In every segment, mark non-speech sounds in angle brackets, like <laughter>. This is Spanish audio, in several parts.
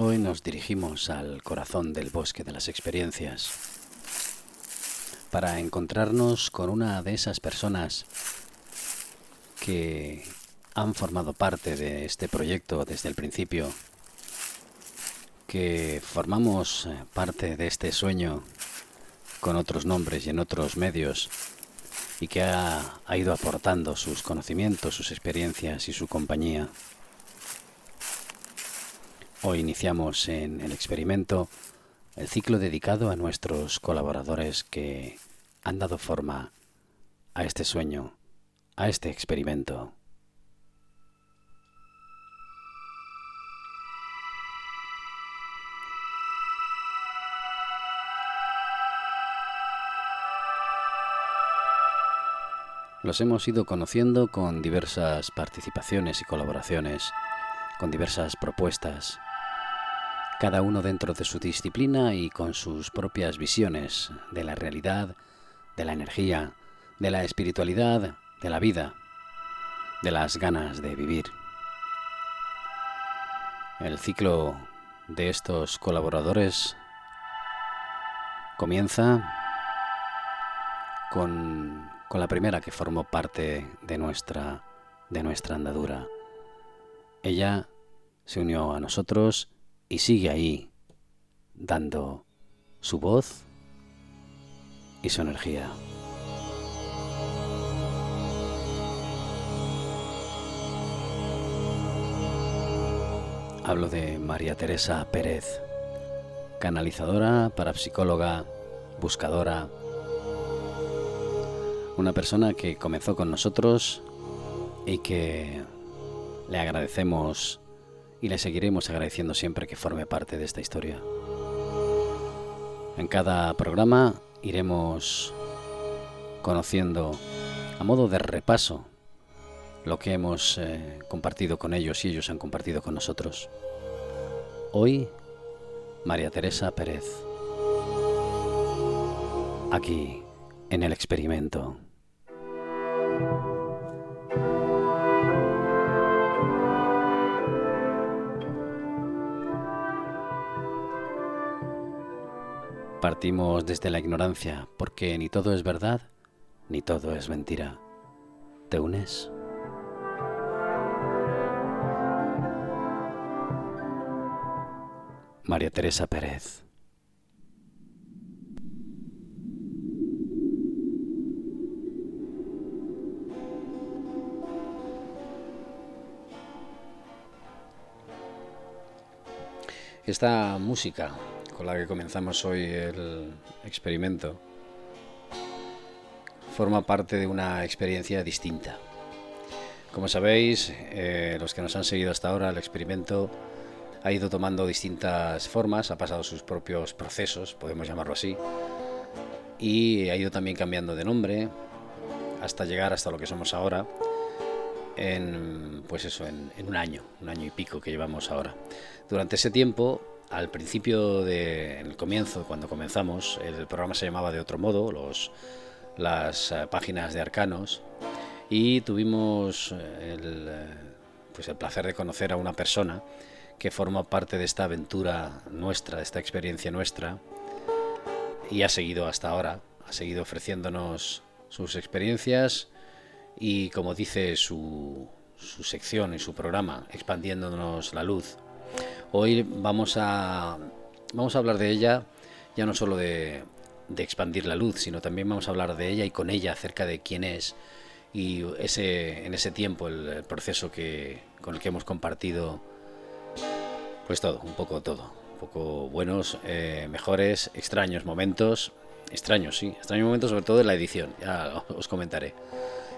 Hoy nos dirigimos al corazón del bosque de las experiencias para encontrarnos con una de esas personas que han formado parte de este proyecto desde el principio, que formamos eh, parte de este sueño con otros nombres y en otros medios y que ha, ha ido aportando sus conocimientos, sus experiencias y su compañía. Hoy iniciamos en el experimento el ciclo dedicado a nuestros colaboradores que han dado forma a este sueño, a este experimento. Los hemos ido conociendo con diversas participaciones y colaboraciones, con diversas propuestas, cada uno dentro de su disciplina y con sus propias visiones de la realidad, de la energía, de la espiritualidad, de la vida, de las ganas de vivir. El ciclo de estos colaboradores comienza con, con, la primera que formó parte de nuestra, de nuestra andadura. Ella se unió a nosotros y sigue ahí, dando su voz y su energía. Hablo de María Teresa Pérez, canalizadora, parapsicóloga, buscadora, una persona que comenzó con nosotros y que le agradecemos y le seguiremos agradeciendo siempre que forme parte de esta historia. En cada programa iremos conociendo a modo de repaso lo que hemos eh, compartido con ellos y ellos han compartido con nosotros. Hoy, María Teresa Pérez. Aquí, en el experimento. Partimos desde la ignorancia, porque ni todo es verdad, ni todo es mentira. ¿Te unes? María Teresa Pérez. Esta música con la que comenzamos hoy el experimento forma parte de una experiencia distinta. Como sabéis, eh, los que nos han seguido hasta ahora, el experimento ha ido tomando distintas formas, ha pasado sus propios procesos, podemos llamarlo así, y ha ido también cambiando de nombre hasta llegar hasta lo que somos ahora en pues eso en, en un año un año y pico que llevamos ahora durante ese tiempo al principio del comienzo, cuando comenzamos, el programa se llamaba de otro modo, los, las eh, páginas de arcanos, y tuvimos eh, el, eh, pues el placer de conocer a una persona que forma parte de esta aventura nuestra, de esta experiencia nuestra, y ha seguido hasta ahora, ha seguido ofreciéndonos sus experiencias y, como dice su, su sección y su programa, expandiéndonos la luz Hoy vamos a, vamos a hablar de ella, ya no solo de, expandir la luz, sino también vamos a hablar de ella y con ella acerca de quién es y ese, en ese tiempo el, proceso que, con el que hemos compartido, pues todo, un poco todo, un poco buenos, eh, mejores, extraños momentos, extraños, sí, extraños momentos sobre todo en la edición, ya <laughs> os comentaré.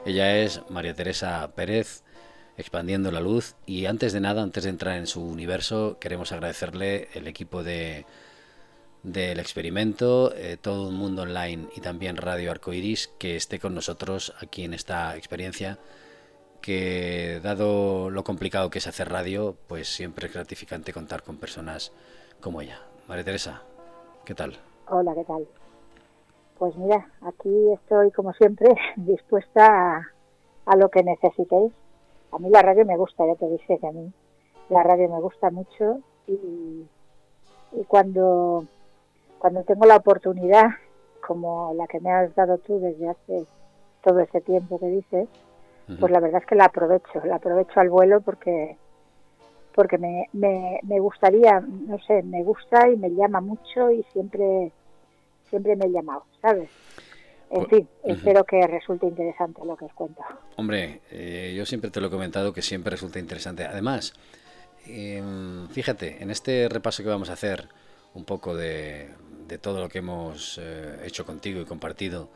Ella es María Teresa Pérez, expandiendo la luz. Y antes de nada, antes de entrar en su universo, queremos agradecerle el equipo de del experimento, eh, todo el mundo online y también Radio Arcoiris que esté con nosotros aquí en esta experiencia que dado lo complicado que es hacer radio, pues siempre es gratificante contar con personas como ella. María Teresa, ¿qué tal? Hola, ¿qué tal? Pues mira, aquí estoy como siempre <laughs> dispuesta a, a lo que necesitéis a mí la radio me gusta, ya te dije que a mí la radio me gusta mucho y, y cuando, cuando tengo la oportunidad, como la que me has dado tú desde hace todo ese tiempo que dices, pues la verdad es que la aprovecho, la aprovecho al vuelo porque porque me, me, me gustaría, no sé, me gusta y me llama mucho y siempre siempre me he llamado, ¿sabes? En pues, fin, espero que resulte interesante lo que os cuento. Hombre, eh, yo siempre te lo he comentado que siempre resulta interesante. Además, em, fíjate, en este repaso que vamos a hacer, un poco de, de todo lo que hemos eh, hecho contigo y compartido,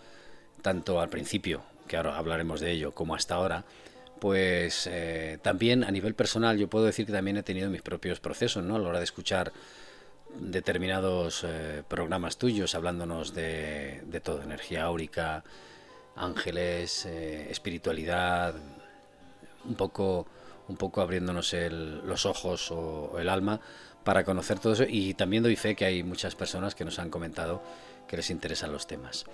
tanto al principio, que ahora hablaremos de ello, como hasta ahora, pues eh, también a nivel personal yo puedo decir que también he tenido mis propios procesos, ¿no? A la hora de escuchar determinados eh, programas tuyos hablándonos de, de, todo, energía áurica, ángeles, eh, espiritualidad, un poco, un poco abriéndonos los ojos o, el alma para conocer todo eso y también doy fe que hay muchas personas que nos han comentado que les interesan los temas.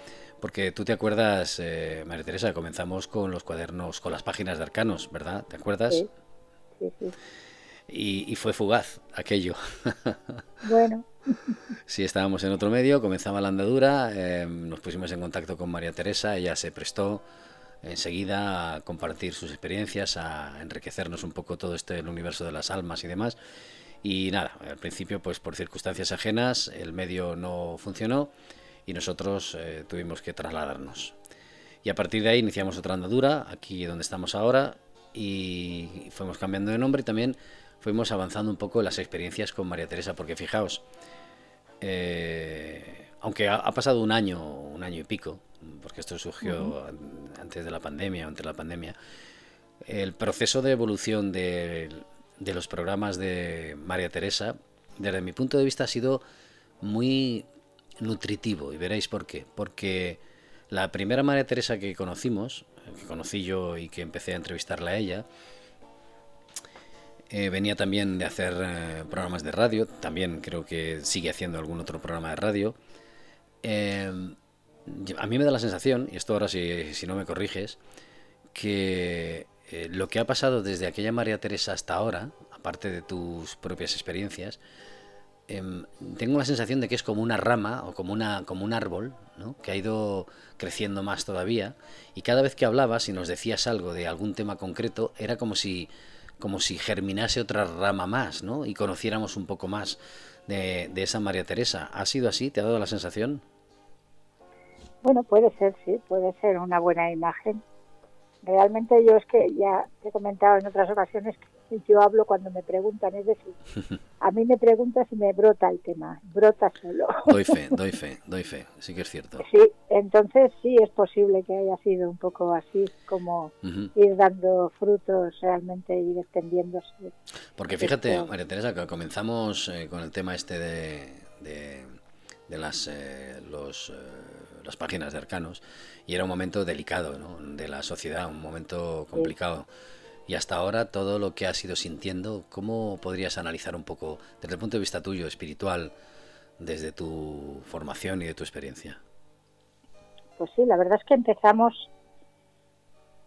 Porque tú te acuerdas, eh, María Teresa, comenzamos con los cuadernos, con las páginas de arcanos, ¿verdad? ¿Te acuerdas? Sí. Y, fue fugaz aquello. <laughs> Bueno. <laughs> sí, estábamos en otro medio, comenzaba la andadura, eh, nos pusimos en contacto con María Teresa, ella se prestó enseguida a compartir sus experiencias, a enriquecernos un poco todo este el universo de las almas y demás. Y nada, al principio, pues por circunstancias ajenas, el medio no funcionó y nosotros eh, tuvimos que trasladarnos. Y a partir de ahí iniciamos otra andadura, aquí donde estamos ahora, y fuimos cambiando de nombre y también fuimos avanzando un poco las experiencias con María Teresa, porque fijaos, eh, aunque ha, pasado un año, un año y pico, porque esto surgió antes de la pandemia, antes de la pandemia, el proceso de evolución de, de los programas de María Teresa, desde mi punto de vista, ha sido muy nutritivo y veréis por qué. Porque la primera María Teresa que conocimos, que conocí yo y que empecé a entrevistarla a ella, eh, venía también de hacer eh, programas de radio, también creo que sigue haciendo algún otro programa de radio. Eh, a mí me da la sensación, y esto ahora si, si no me corriges, que lo que ha pasado desde aquella María Teresa hasta ahora, aparte de tus propias experiencias, Em, tengo la sensación de que es como una rama o como, una, como un árbol, que ha ido creciendo más todavía, y cada vez que hablabas y nos decías algo de algún tema concreto, era como si, como si germinase otra rama más, ¿no? y conociéramos un poco más de, de esa María Teresa. ¿Ha sido así? ¿Te ha dado la sensación? Bueno, puede ser, sí, puede ser una buena imagen. Realmente yo es que ya te he comentado en otras ocasiones que yo hablo cuando me preguntan, es decir, <laughs> a mí me preguntas y me brota el tema, brota solo. Doy fe, <laughs> doy fe, doy fe, sí que es cierto. Sí, entonces sí es posible que haya sido un poco así, como ir dando frutos realmente, ir extendiéndose. Porque fíjate, María Teresa, que comenzamos eh, con el tema este de, de, las, eh, los, eh, las páginas de arcanos y era un momento delicado ¿no? de la sociedad, un momento complicado. Y hasta ahora todo lo que has ido sintiendo, ¿cómo podrías analizar un poco desde el punto de vista tuyo, espiritual, desde tu formación y de tu experiencia? Pues sí, la verdad es que empezamos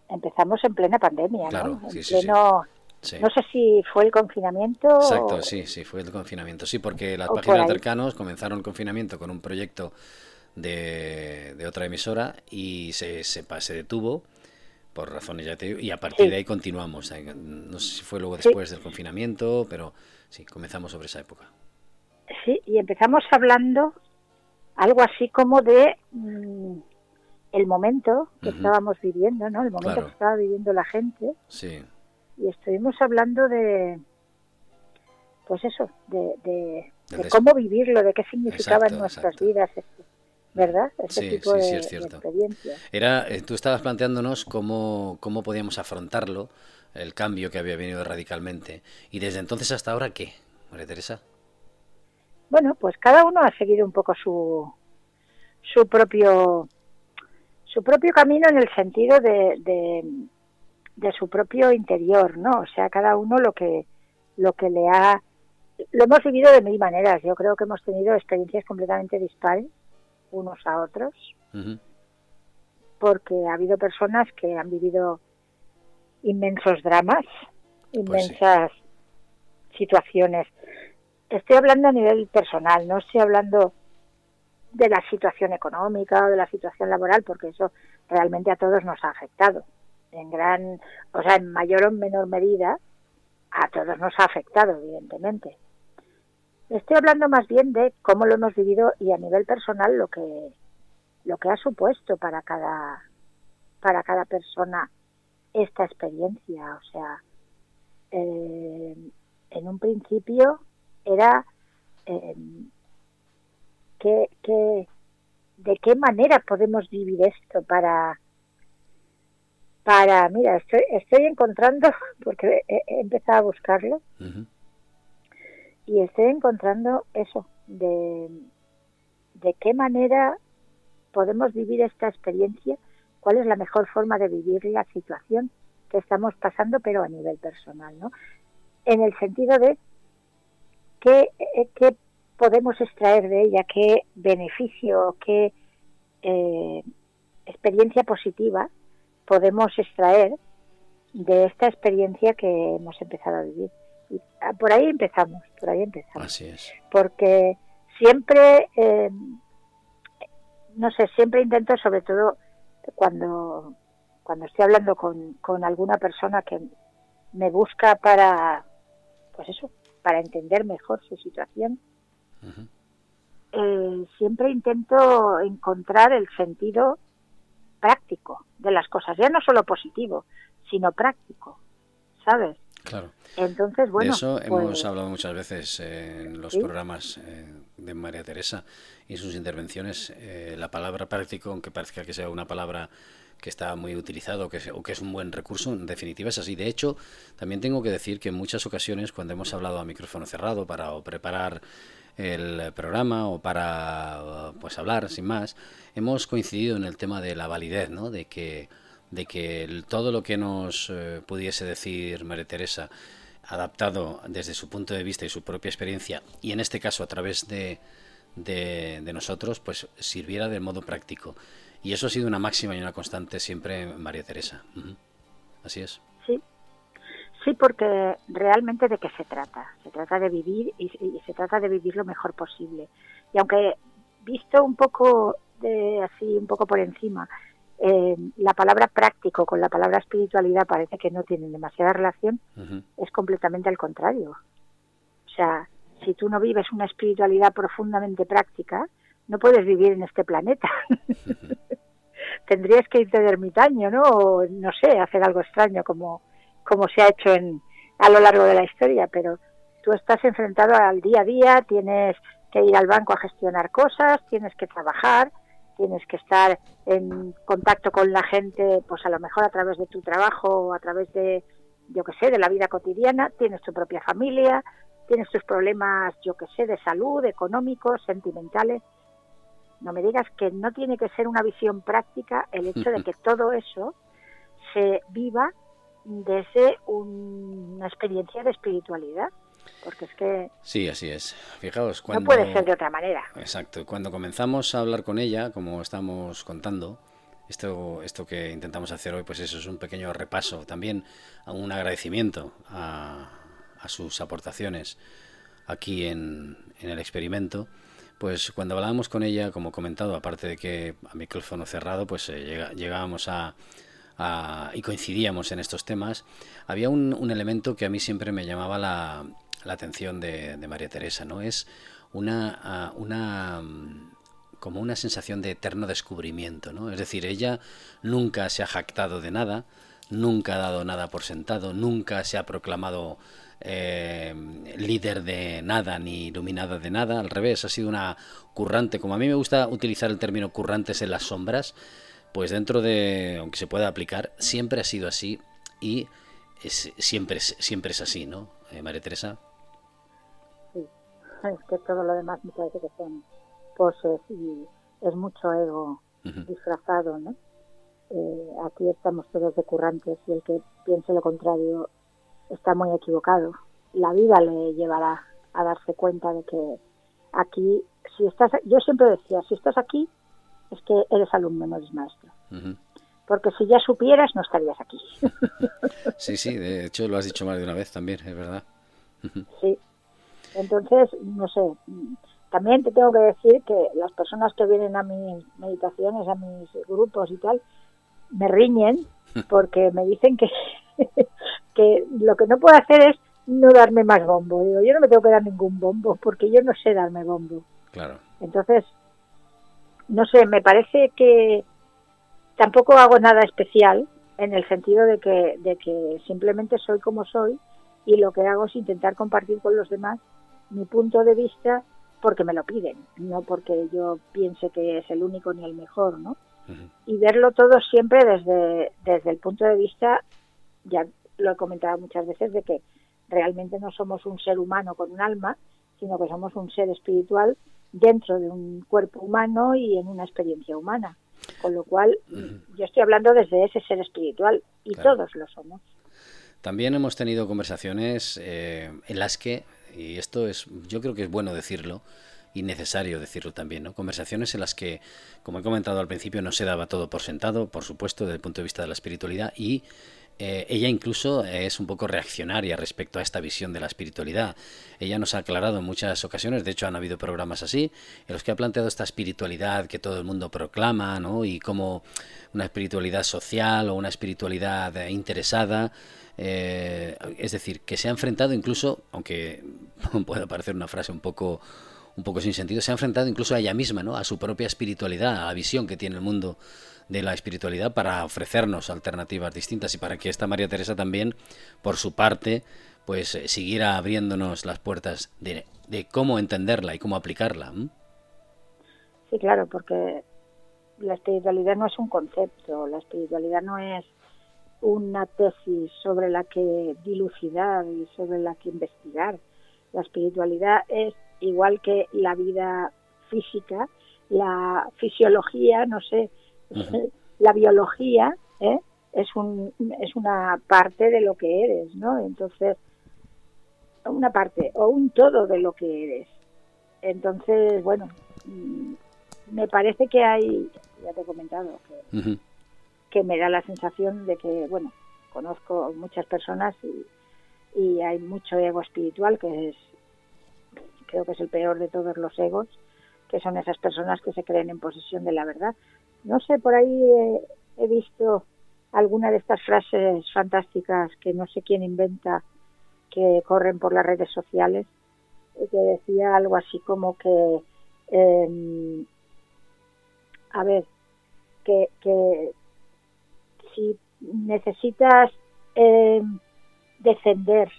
empezamos en plena pandemia, claro, ¿no? Sí, pleno, sí, No sé si fue el confinamiento. Exacto, sí, sí, fue el confinamiento. Sí, porque las páginas cercanos comenzaron el confinamiento con un proyecto de, de otra emisora y se, se, se detuvo por razones ya te digo, y a partir de ahí continuamos. No sé si fue luego después del confinamiento, pero sí, comenzamos sobre esa época. Sí, y empezamos hablando algo así como de mm, el momento que estábamos viviendo, ¿no? El momento que estaba viviendo la gente. Sí. Y estuvimos hablando de, pues eso, de, de, cómo vivirlo, de qué significaba en nuestras vidas ¿verdad? sí, sí, sí, es cierto. Era, eh, tú estabas planteándonos cómo, cómo podíamos afrontarlo, el cambio que había venido radicalmente. ¿Y desde entonces hasta ahora qué, María Teresa? Bueno, pues cada uno ha seguido un poco su, su propio su propio camino en el sentido de, de, de su propio interior, ¿no? O sea, cada uno lo que lo que le ha lo hemos vivido de mil maneras. Yo creo que hemos tenido experiencias completamente dispares unos a otros, porque ha habido personas que han vivido inmensos dramas, pues inmensas situaciones estoy hablando a nivel personal, no estoy hablando de la situación económica o de la situación laboral, porque eso realmente a todos nos ha afectado. En gran, o sea, en mayor o menor medida, a todos nos ha afectado, evidentemente. Estoy hablando más bien de cómo lo hemos vivido y a nivel personal lo que lo que ha supuesto para cada para cada persona esta experiencia. O sea, eh, en un principio era eh, que, de qué manera podemos vivir esto para para mira estoy estoy encontrando <laughs> porque he, empezado a buscarlo y estoy encontrando eso de de qué manera podemos vivir esta experiencia cuál es la mejor forma de vivir la situación que estamos pasando pero a nivel personal no en el sentido de qué, qué podemos extraer de ella, qué beneficio, qué eh, experiencia positiva podemos extraer de esta experiencia que hemos empezado a vivir. Ah, por ahí empezamos, por ahí empezamos. Así es. Porque siempre, eh, no sé, siempre intento, sobre todo cuando, cuando estoy hablando con, con alguna persona que me busca para, pues eso, para entender mejor su situación, eh, siempre intento encontrar el sentido práctico de las cosas, ya no solo positivo, sino práctico, ¿sabes? Claro. Entonces, bueno. De eso hemos pues hablado muchas veces en los programas eh, de María Teresa y sus intervenciones. Eh, la palabra práctico, aunque parezca que sea una palabra que está muy utilizado que o que es un buen recurso, en definitiva es así. De hecho, también tengo que decir que en muchas ocasiones cuando hemos hablado a micrófono cerrado para preparar el programa o para pues hablar sin más, hemos coincidido en el tema de la validez, ¿no? De que de que todo lo que nos eh, pudiese decir María Teresa adaptado desde su punto de vista y su propia experiencia y en este caso a través de, de, nosotros pues sirviera de modo práctico. Y eso ha sido una máxima y una constante siempre María Teresa. Así es. Sí. Sí, porque realmente de qué se trata. Se trata de vivir y, se trata de vivir lo mejor posible. Y aunque visto un poco de así, un poco por encima, eh, la palabra práctico con la palabra espiritualidad parece que no tienen demasiada relación, es completamente al contrario. O sea, si tú no vives una espiritualidad profundamente práctica, no puedes vivir en este planeta. <laughs> Tendrías que irte de ermitaño, ¿no? O, no sé, hacer algo extraño como como se ha hecho en, a lo largo de la historia, pero tú estás enfrentado al día a día, tienes que ir al banco a gestionar cosas, tienes que trabajar, tienes que estar en contacto con la gente, pues a lo mejor a través de tu trabajo o a través de, yo que sé, de la vida cotidiana, tienes tu propia familia, tienes tus problemas, yo que sé, de salud, económicos, sentimentales. No me digas que no tiene que ser una visión práctica el hecho de <laughs> que todo eso se viva desde una experiencia de espiritualidad. Porque es que... Sí, así es. Fijaos, cuando... No puede ser de otra manera. Exacto. Cuando comenzamos a hablar con ella, como estamos contando, esto, esto que intentamos hacer hoy, pues eso es un pequeño repaso, también un agradecimiento a, sus aportaciones aquí en, el experimento. Pues cuando hablábamos con ella, como comentado, aparte de que a micrófono cerrado, pues eh, llegábamos a, y coincidíamos en estos temas, había un, elemento que a mí siempre me llamaba la, atención de, María Teresa, ¿no? Es una, una como una sensación de eterno descubrimiento, ¿no? Es decir, ella nunca se ha jactado de nada, nunca ha dado nada por sentado, nunca se ha proclamado eh, líder de nada ni iluminada de nada, al revés, ha sido una currante, como a mí me gusta utilizar el término currantes en las sombras, pues dentro de, aunque se pueda aplicar, siempre ha sido así y siempre, siempre es así, ¿no, eh, María Teresa? Es que todo lo demás me parece que son poses y es mucho ego disfrazado, ¿no? Eh, aquí estamos todos de currantes y el que piense lo contrario está muy equivocado. La vida le llevará a darse cuenta de que aquí, si estás, yo siempre decía, si estás aquí, es que eres alumno, no eres maestro. Porque si ya supieras, no estarías aquí. <laughs> sí, sí, de hecho lo has dicho más de una vez también, es verdad. sí. Entonces, no sé, también te tengo que decir que las personas que vienen a mis meditaciones, a mis grupos y tal, me riñen <laughs> porque me dicen que, <laughs> que lo que no puedo hacer es no darme más bombo. Digo, yo no me tengo que dar ningún bombo porque yo no sé darme bombo. Claro. Entonces, no sé, me parece que tampoco hago nada especial en el sentido de que, de que simplemente soy como soy y lo que hago es intentar compartir con los demás mi punto de vista porque me lo piden, no porque yo piense que es el único ni el mejor, ¿no? Y verlo todo siempre desde, desde el punto de vista, ya lo he comentado muchas veces, de que realmente no somos un ser humano con un alma, sino que somos un ser espiritual dentro de un cuerpo humano y en una experiencia humana. Con lo cual, yo estoy hablando desde ese ser espiritual y todos lo somos. También hemos tenido conversaciones eh, en las que y esto es, yo creo que es bueno decirlo y necesario decirlo también, ¿no? Conversaciones en las que, como he comentado al principio, no se daba todo por sentado, por supuesto, desde el punto de vista de la espiritualidad y eh, ella incluso es un poco reaccionaria respecto a esta visión de la espiritualidad. Ella nos ha aclarado en muchas ocasiones, de hecho han habido programas así, en los que ha planteado esta espiritualidad que todo el mundo proclama, ¿no? Y como una espiritualidad social o una espiritualidad interesada, eh, es decir, que se ha enfrentado incluso, aunque <laughs> pueda parecer una frase un poco un poco sin sentido, se ha enfrentado incluso a ella misma, ¿no? a su propia espiritualidad, a la visión que tiene el mundo de la espiritualidad para ofrecernos alternativas distintas y para que esta María Teresa también, por su parte, pues eh, siguiera abriéndonos las puertas de, de cómo entenderla y cómo aplicarla. Sí, claro, porque la espiritualidad no es un concepto, la espiritualidad no es una tesis sobre la que dilucidar y sobre la que investigar. La espiritualidad es igual que la vida física, la fisiología, no sé, <laughs> la biología, ¿eh? es, un, es una parte de lo que eres, ¿no? Entonces, una parte o un todo de lo que eres. Entonces, bueno, mm, me parece que hay, ya te he comentado, que que me da la sensación de que, bueno, conozco muchas personas y, hay mucho ego espiritual, que es, creo que es el peor de todos los egos, que son esas personas que se creen en posesión de la verdad. No sé, por ahí he, visto alguna de estas frases fantásticas que no sé quién inventa, que corren por las redes sociales, que decía algo así como que, em, a ver, que, si necesitas eh, defender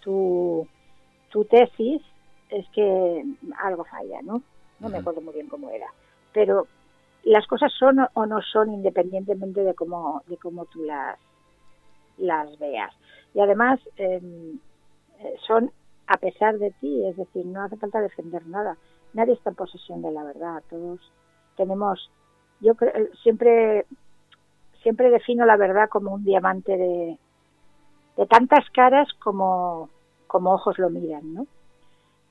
tu, tu tesis, es que algo falla, ¿no? No me acuerdo muy bien cómo era. Pero las cosas son o no son independientemente de cómo, de cómo tú las, las veas. Y además em, eh, son a pesar de ti, es decir, no hace falta defender nada. Nadie está en posesión de la verdad. Todos tenemos, yo siempre siempre defino la verdad como un diamante de, de tantas caras como, como ojos lo miran, ¿no?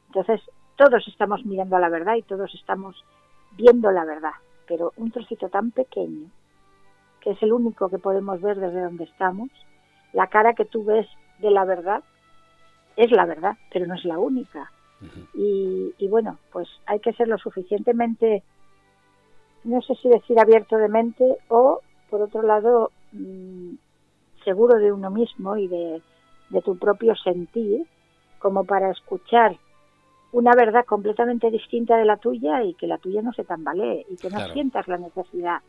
Entonces, todos estamos mirando a la verdad y todos estamos viendo la verdad, pero un trocito tan pequeño, que es el único que podemos ver desde donde estamos, la cara que tú ves de la verdad es la verdad, pero no es la única. y, y, bueno, pues hay que ser lo suficientemente, no sé si decir abierto de mente o por otro lado, mm, seguro de uno mismo y de, tu propio sentir, como para escuchar una verdad completamente distinta de la tuya y que la tuya no se tambalee y que no sientas la necesidad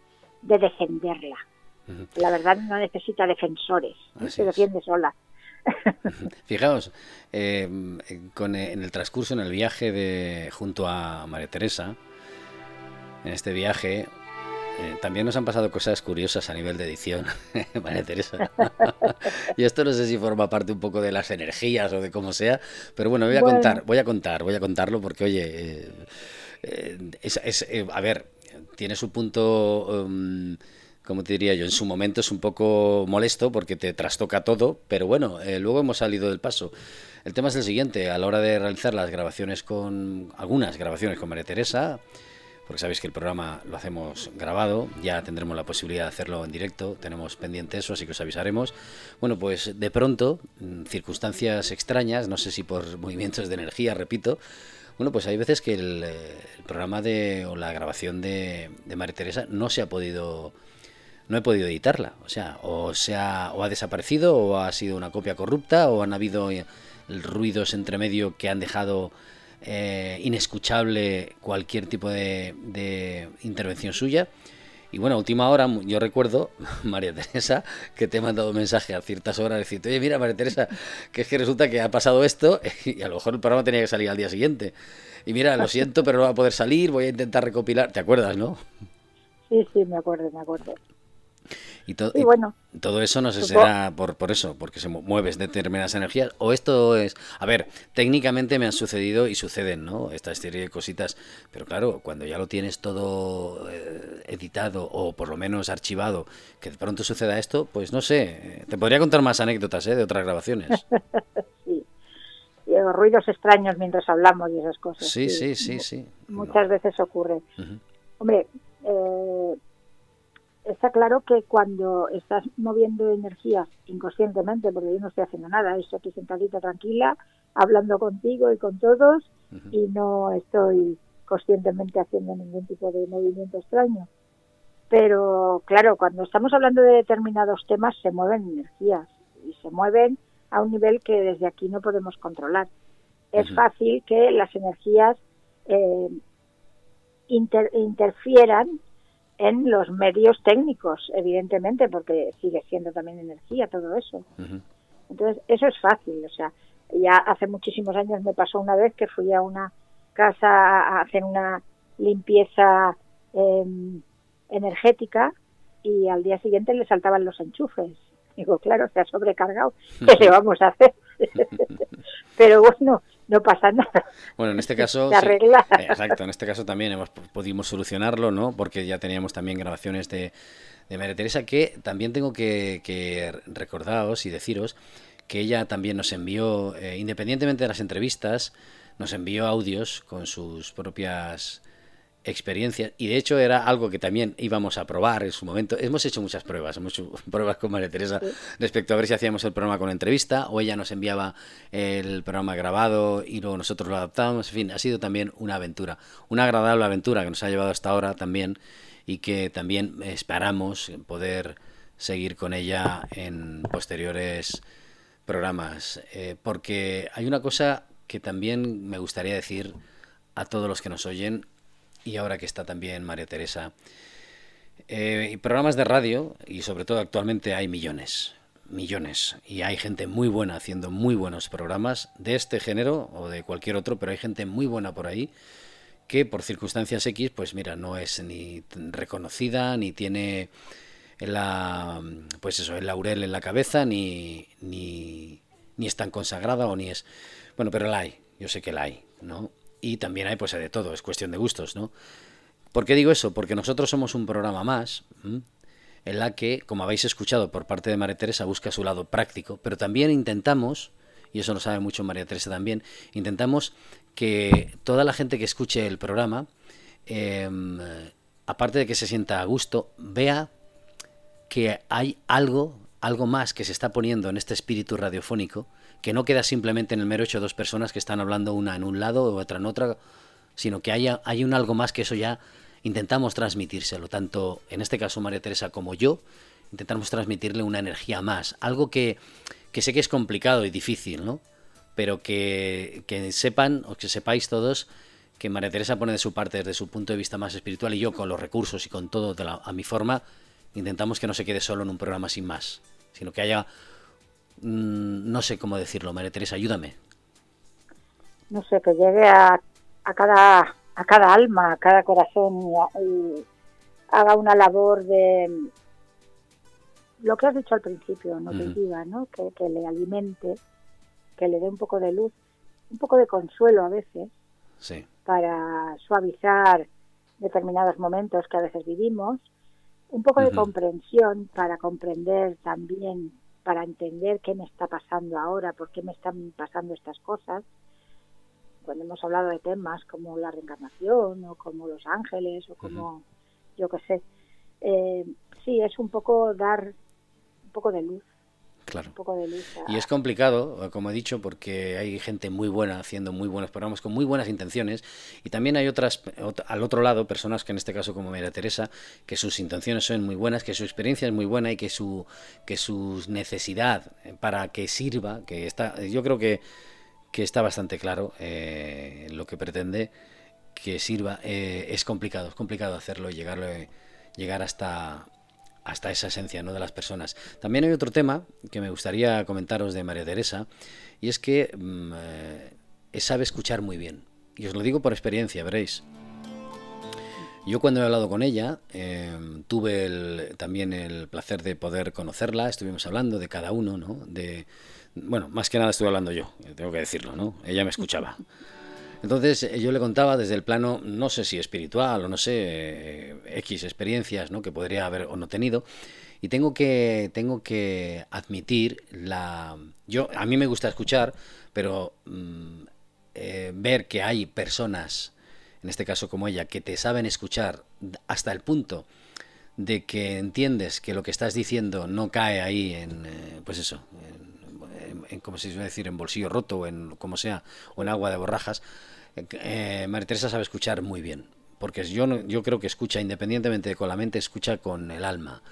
de defenderla. La verdad no necesita defensores, se defiende sola. Fijaos, eh, con, en el transcurso, en el viaje de junto a María Teresa, en este viaje eh, también nos han pasado cosas curiosas a nivel de edición, <laughs> María Teresa. y esto no sé si forma parte un poco de las energías o de cómo sea, pero bueno, voy a contar, voy a contar, voy a contarlo porque, oye, eh, eh, es, a ver, tiene su punto, um, como te diría yo, en su momento es un poco molesto porque te trastoca todo, pero bueno, luego hemos salido del paso. El tema es el siguiente, a la hora de realizar las grabaciones con, algunas grabaciones con María Teresa, porque sabéis que el programa lo hacemos grabado, ya tendremos la posibilidad de hacerlo en directo, tenemos pendiente eso, así que os avisaremos. Bueno, pues de pronto, mm, circunstancias extrañas, no sé si por <laughs> movimientos de energía, repito, bueno, pues hay veces que el, eh, programa de, o la grabación de, de María Teresa no se ha podido no he podido editarla. O sea, o, se ha, o ha desaparecido, o ha sido una copia corrupta, o han habido eh, ruidos entre medio que han dejado eh, inescuchable cualquier tipo de, intervención suya. Y bueno, a última hora, yo recuerdo, <laughs> María Teresa, que te he mandado un mensaje a ciertas horas diciendo, oye, mira, María Teresa, que es que resulta que ha pasado esto <laughs> y a lo mejor el programa tenía que salir al día siguiente. Y mira, lo siento, pero no va a poder salir, voy a intentar recopilar. ¿Te acuerdas, no? Sí, sí, me acuerdo, me acuerdo. Y, bueno, todo eso no sé si será por, por eso, porque se mueves determinadas energías, o esto es, a ver, técnicamente me han sucedido y suceden, ¿no? Esta serie de cositas, pero claro, cuando ya lo tienes todo eh, editado o por lo menos archivado, que de pronto suceda esto, pues no sé, eh, te podría contar más anécdotas ¿eh? de otras grabaciones. <laughs> sí. Y, ruidos extraños mientras hablamos y esas cosas. Sí, sí, sí, sí. Muchas veces ocurre. Hombre, eh, está claro que cuando estás moviendo energías inconscientemente, porque yo no estoy haciendo nada, estoy aquí sentadita tranquila, hablando contigo y con todos, y no estoy conscientemente haciendo ningún tipo de movimiento extraño. Pero claro, cuando estamos hablando de determinados temas se mueven energías y se mueven a un nivel que desde aquí no podemos controlar. Es fácil que las energías eh, interfieran en los medios técnicos, evidentemente, porque sigue siendo también energía todo eso. Entonces, eso es fácil, o sea, ya hace muchísimos años me pasó una vez que fui a una casa a hacer una limpieza em, energética y al día siguiente le saltaban los enchufes. Digo, claro, se ha sobrecargado, ¿qué le vamos a hacer? <laughs> Pero bueno, no pasa nada. Bueno, en este <laughs> caso... Se arregla. exacto, en este caso también hemos pudimos solucionarlo, ¿no? Porque ya teníamos también grabaciones de, de María Teresa que también tengo que, que recordaros y deciros que ella también nos envió, eh, independientemente de las entrevistas, nos envió audios con sus propias experiencias y de hecho era algo que también íbamos a probar en su momento. Hemos hecho muchas pruebas, hemos hecho <laughs> pruebas con María Teresa respecto a ver si hacíamos el programa con entrevista o ella nos enviaba el programa grabado y luego nosotros lo adaptábamos. En fin, ha sido también una aventura, una agradable aventura que nos ha llevado hasta ahora también y que también esperamos poder seguir con ella en posteriores programas. Eh, porque hay una cosa que también me gustaría decir a todos los que nos oyen y ahora que está también María Teresa. Eh, programas de radio, y sobre todo actualmente hay millones, millones, y hay gente muy buena haciendo muy buenos programas de este género o de cualquier otro, pero hay gente muy buena por ahí que por circunstancias X, pues mira, no es ni reconocida, ni tiene la, pues eso, el laurel en la cabeza, ni, ni, ni es tan consagrada o ni es... Bueno, pero la hay, yo sé que la hay, ¿no? Y también hay pues de todo, es cuestión de gustos, ¿no? ¿Por qué digo eso? Porque nosotros somos un programa más en la que, como habéis escuchado por parte de María Teresa, busca su lado práctico, pero también intentamos, y eso lo sabe mucho María Teresa también, intentamos que toda la gente que escuche el programa, em, aparte de que se sienta a gusto, vea que hay algo, algo más que se está poniendo en este espíritu radiofónico, que no queda simplemente en el mero hecho de dos personas que están hablando una en un lado o otra en otra, sino que haya, hay un algo más que eso ya intentamos transmitírselo, tanto en este caso María Teresa como yo, intentamos transmitirle una energía más, algo que, que sé que es complicado y difícil, ¿no? Pero que, que sepan o que sepáis todos que María Teresa pone de su parte desde su punto de vista más espiritual y yo con los recursos y con todo a mi forma intentamos que no se quede solo en un programa sin más, sino que haya Mm, no sé cómo decirlo, María Teresa, ayúdame. No sé, que llegue a, a, cada, a cada alma, a cada corazón y, haga una labor de lo que has dicho al principio, no ¿no? Que, que, le alimente, que le dé un poco de luz, un poco de consuelo a veces, sí. para suavizar determinados momentos que a veces vivimos, un poco de comprensión para comprender también para entender qué me está pasando ahora, por qué me están pasando estas cosas. cuando hemos hablado de temas como la reencarnación o como los ángeles o como, yo qué sé, eh, sí, es un poco dar un poco de luz Claro. Y es complicado, como he dicho, porque hay gente muy buena haciendo muy buenos programas con muy buenas intenciones y también hay otras, al otro lado, personas que en este caso como María Teresa, que sus intenciones son muy buenas, que su experiencia es muy buena y que su, que su necesidad para que sirva, que está, yo creo que, que está bastante claro eh, lo que pretende que sirva, eh, es complicado, es complicado hacerlo y llegarlo, llegar hasta hasta esa esencia ¿no? de las personas. También hay otro tema que me gustaría comentaros de María Teresa, y es que mm, eh, sabe escuchar muy bien. Y os lo digo por experiencia, veréis. Yo cuando he hablado con ella, em, tuve también el placer de poder conocerla, estuvimos hablando de cada uno, ¿no? De, bueno, más que nada estuve hablando yo, tengo que decirlo, ¿no? Ella me escuchaba. Entonces eh, yo le contaba desde el plano, no sé si espiritual o no sé, eh, X experiencias ¿no? que podría haber o no tenido. Y tengo que, tengo que admitir la... Yo, a mí me gusta escuchar, pero mm, eh, ver que hay personas, en este caso como ella, que te saben escuchar hasta el punto de que entiendes que lo que estás diciendo no cae ahí en, pues eso, en, como se suele decir, en bolsillo roto o en como sea, o en agua de borrajas, eh, María Teresa sabe escuchar muy bien, porque yo, yo creo que escucha independientemente de con la mente, escucha con el alma.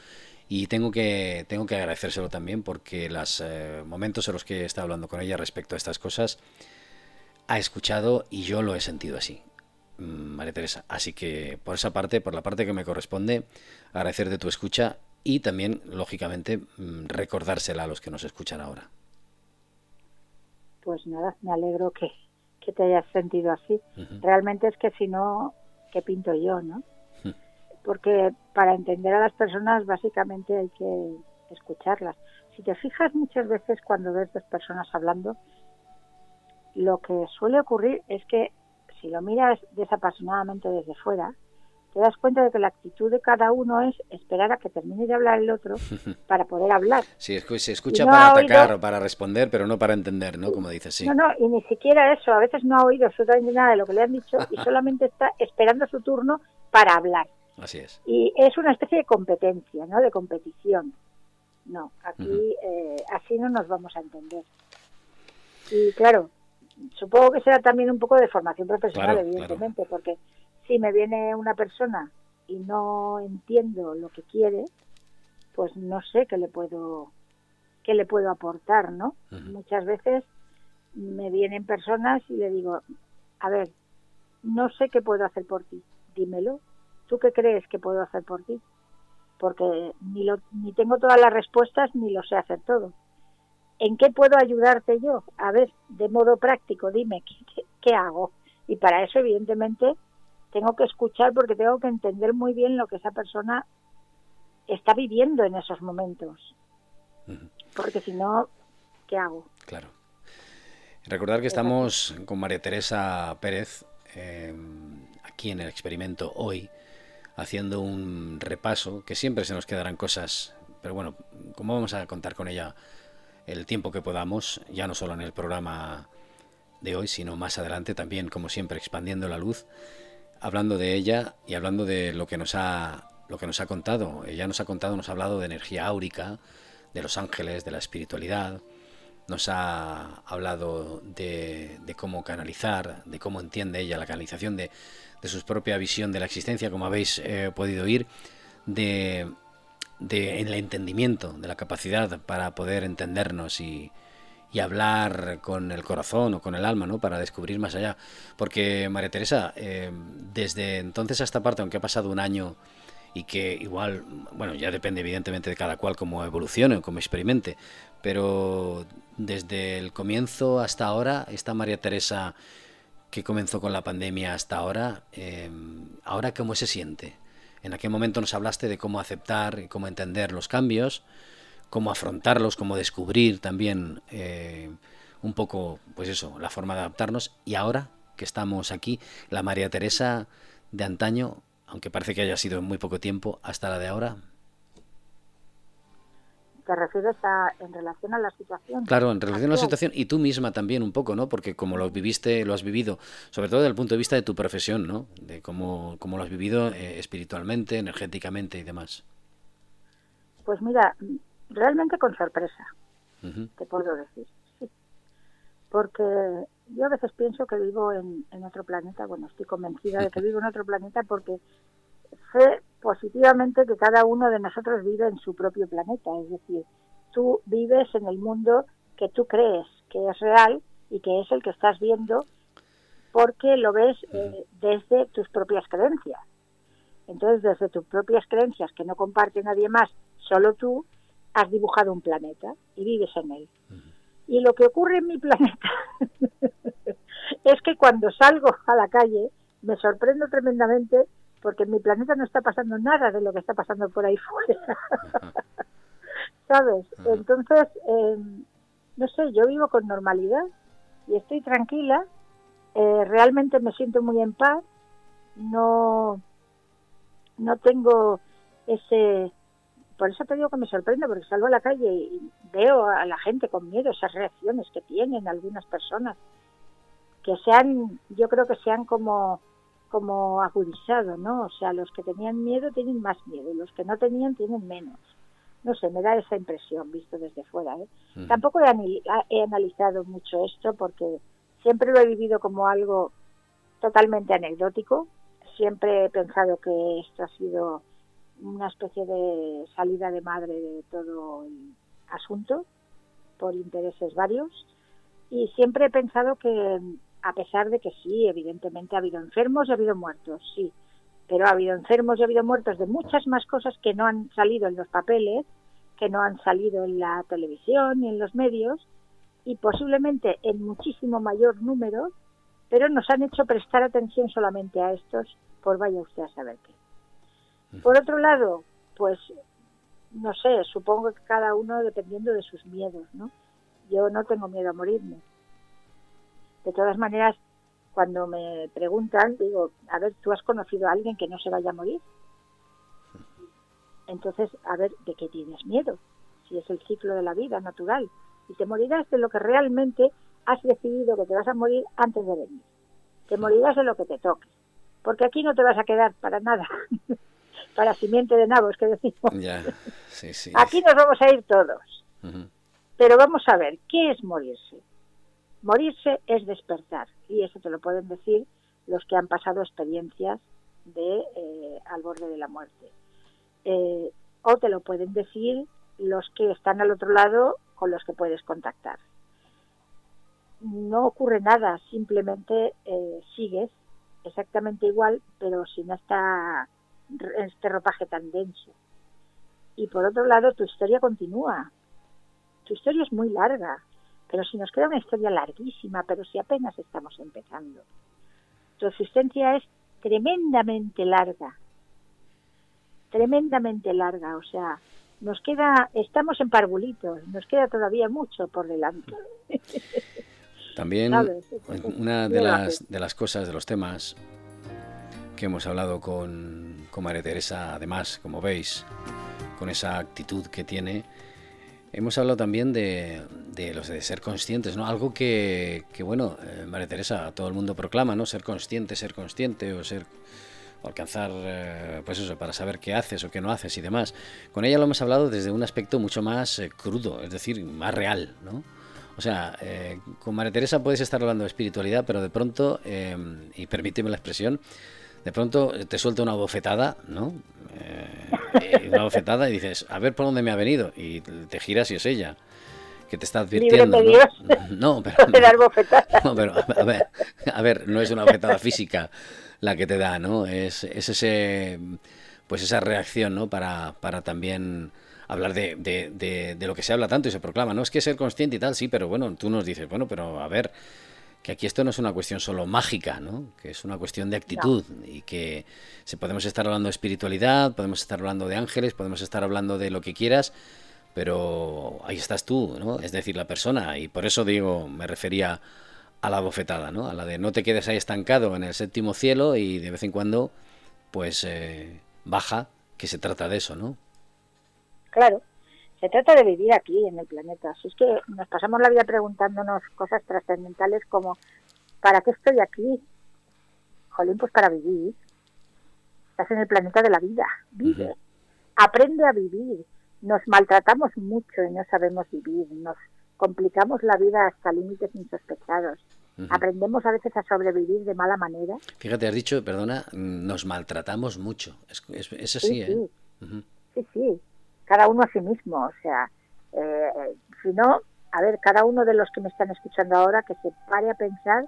Y tengo que, tengo que agradecérselo también porque los eh, momentos en los que he estado hablando con ella respecto a estas cosas, ha escuchado y yo lo he sentido así. Mm, María Teresa. Así que por esa parte, por la parte que me corresponde, agradecer de tu escucha y también, lógicamente, mm, recordársela a los que nos escuchan ahora. Pues nada, me alegro que, que te hayas sentido así. Realmente es que si no, ¿qué pinto yo, no? Porque para entender a las personas básicamente hay que escucharlas. Si te fijas muchas veces cuando ves dos personas hablando, lo que suele ocurrir es que si lo miras desapasionadamente desde fuera, te das cuenta de que la actitud de cada uno es esperar a que termine de hablar el otro <laughs> para poder hablar. Sí, se escucha para atacar o para responder, pero no para entender, ¿no? Como dices, sí. No, no, y ni siquiera eso. A veces no ha oído absolutamente nada de lo que le han dicho y <laughs> solamente está esperando su turno para hablar. Así es. Y es una especie de competencia, ¿no? De competición. No, aquí eh, así no nos vamos a entender. Y claro, supongo que será también un poco de formación profesional, evidentemente, porque si me viene una persona y no entiendo lo que quiere, pues no sé qué le puedo qué le puedo aportar, ¿no? Muchas veces me vienen personas y le digo, a ver, no sé qué puedo hacer por ti, dímelo. ¿Tú qué crees que puedo hacer por ti? Porque ni, lo, ni tengo todas las respuestas ni lo sé hacer todo. ¿En qué puedo ayudarte yo? A ver, de modo práctico, dime, qué hago? Y para eso, evidentemente, tengo que escuchar porque tengo que entender muy bien lo que esa persona está viviendo en esos momentos. Porque si no, ¿qué hago? Claro. Recordar que estamos con María Teresa Pérez em, aquí en el experimento hoy, haciendo un repaso, que siempre se nos quedarán cosas, pero bueno, como vamos a contar con ella el tiempo que podamos, ya no solo en el programa de hoy, sino más adelante también, como siempre, expandiendo la luz hablando de ella y hablando de lo que nos ha lo que nos ha contado. Ella nos ha contado, nos ha hablado de energía áurica, de los ángeles, de la espiritualidad, nos ha hablado de, cómo canalizar, de cómo entiende ella la canalización, de, de su propia visión de la existencia, como habéis eh, podido oír, de, de el entendimiento, de la capacidad para poder entendernos y, y hablar con el corazón o con el alma, ¿no? Para descubrir más allá. Porque, María Teresa, eh, desde entonces a esta parte, aunque ha pasado un año y que igual, bueno, ya depende evidentemente de cada cual cómo evolucione o cómo experimente, pero desde el comienzo hasta ahora, esta María Teresa que comenzó con la pandemia hasta ahora, eh, ahora cómo se siente. En aquel momento nos hablaste de cómo aceptar y cómo entender los cambios, cómo afrontarlos, cómo descubrir también eh, un poco, pues eso, la forma de adaptarnos. Y ahora que estamos aquí, la María Teresa de antaño, aunque parece que haya sido en muy poco tiempo, hasta la de ahora. ¿Te refieres a en relación a la situación? Claro, en relación a la situación y tú misma también un poco, ¿no? Porque como lo viviste, lo has vivido, sobre todo desde el punto de vista de tu profesión, ¿no? De cómo, cómo lo has vivido eh, espiritualmente, energéticamente y demás. Pues mira, realmente con sorpresa, te puedo decir, sí. Porque yo a veces pienso que vivo en, en otro planeta, bueno, estoy convencida de que <laughs> vivo en otro planeta porque sé positivamente que cada uno de nosotros vive en su propio planeta, es decir, tú vives en el mundo que tú crees que es real y que es el que estás viendo porque lo ves eh, desde tus propias creencias. Entonces, desde tus propias creencias que no comparte nadie más, solo tú, has dibujado un planeta y vives en él. Y lo que ocurre en mi planeta <laughs> es que cuando salgo a la calle me sorprendo tremendamente porque en mi planeta no está pasando nada de lo que está pasando por ahí fuera. <laughs> ¿Sabes? Entonces, eh, no sé, yo vivo con normalidad y estoy tranquila, eh, realmente me siento muy en paz, no, no tengo ese... Por eso te digo que me sorprende, porque salgo a la calle y veo a la gente con miedo, esas reacciones que tienen algunas personas, que sean, yo creo que sean como como agudizado, ¿no? O sea, los que tenían miedo tienen más miedo y los que no tenían tienen menos. No sé, me da esa impresión visto desde fuera. ¿eh? Tampoco he, he analizado mucho esto porque siempre lo he vivido como algo totalmente anecdótico. Siempre he pensado que esto ha sido una especie de salida de madre de todo el asunto por intereses varios y siempre he pensado que a pesar de que sí, evidentemente ha habido enfermos y ha habido muertos, sí, pero ha habido enfermos y ha habido muertos de muchas más cosas que no han salido en los papeles, que no han salido en la televisión ni en los medios, y posiblemente en muchísimo mayor número, pero nos han hecho prestar atención solamente a estos, por vaya usted a saber qué. Por otro lado, pues no sé, supongo que cada uno dependiendo de sus miedos, ¿no? Yo no tengo miedo a morirme, de todas maneras, cuando me preguntan, digo, a ver, ¿tú has conocido a alguien que no se vaya a morir? Entonces, a ver, ¿de qué tienes miedo? Si es el ciclo de la vida natural. Y te morirás de lo que realmente has decidido que te vas a morir antes de venir. Te morirás de lo que te toque. Porque aquí no te vas a quedar para nada. <laughs> para simiente de nabos, que decimos. Ya, sí, sí. <laughs> Aquí nos vamos a ir todos. Pero vamos a ver, ¿qué es morirse? Morirse es despertar y eso te lo pueden decir los que han pasado experiencias de eh, al borde de la muerte. Eh, o te lo pueden decir los que están al otro lado con los que puedes contactar. No ocurre nada, simplemente eh, sigues exactamente igual, pero sin esta, este ropaje tan denso. Y por otro lado, tu historia continúa. Tu historia es muy larga. Pero si nos queda una historia larguísima, pero si apenas estamos empezando. Tu existencia es tremendamente larga, tremendamente larga, o sea, nos queda, estamos en parvulitos, nos queda todavía mucho por delante. También <laughs> una de las, de las cosas, de los temas que hemos hablado con, con María Teresa, además, como veis, con esa actitud que tiene, Hemos hablado también de, los de ser conscientes, ¿no? Algo que, bueno, eh, María Teresa, todo el mundo proclama, ¿no? Ser consciente, ser consciente o ser alcanzar, eh, pues eso, para saber qué haces o qué no haces y demás. Con ella lo hemos hablado desde un aspecto mucho más eh, crudo, es decir, más real, ¿no? O sea, con María Teresa puedes estar hablando de espiritualidad, pero de pronto, y permíteme la expresión, de pronto te suelta una bofetada, ¿no? Eh, una bofetada y dices, a ver por dónde me ha venido. Y te giras y es ella que te está advirtiendo. <laughs> <laughs> ¿no? pero, no, pero a ver, a ver, no es una bofetada física la que te da, ¿no? Es, es ese, pues esa reacción, ¿no? Para, para también hablar de, de, de, lo que se habla tanto y se proclama, ¿no? Es que ser consciente y tal, sí, pero bueno, tú nos dices, bueno, pero a ver, que aquí esto no es una cuestión solo mágica, ¿no? que es una cuestión de actitud y que si podemos estar hablando de espiritualidad, podemos estar hablando de ángeles, podemos estar hablando de lo que quieras, pero ahí estás tú, ¿no? es decir, la persona, y por eso digo, me refería a la bofetada, ¿no? a la de no te quedes ahí estancado en el séptimo cielo y de vez en cuando, pues eh, baja, que se trata de eso, ¿no? Claro, Se trata de vivir aquí, en el planeta. Si es que nos pasamos la vida preguntándonos cosas trascendentales como, ¿para qué estoy aquí? Jolín, pues para vivir. Estás en el planeta de la vida. Vive. Aprende a vivir. Nos maltratamos mucho y no sabemos vivir. Nos complicamos la vida hasta límites insospechados. Aprendemos a veces a sobrevivir de mala manera. Fíjate, has dicho, perdona, nos maltratamos mucho. Es, es, así, sí, ¿eh? Sí. sí, sí. Cada uno a sí mismo. O sea, eh, si no, a ver, cada uno de los que me están escuchando ahora que se pare a pensar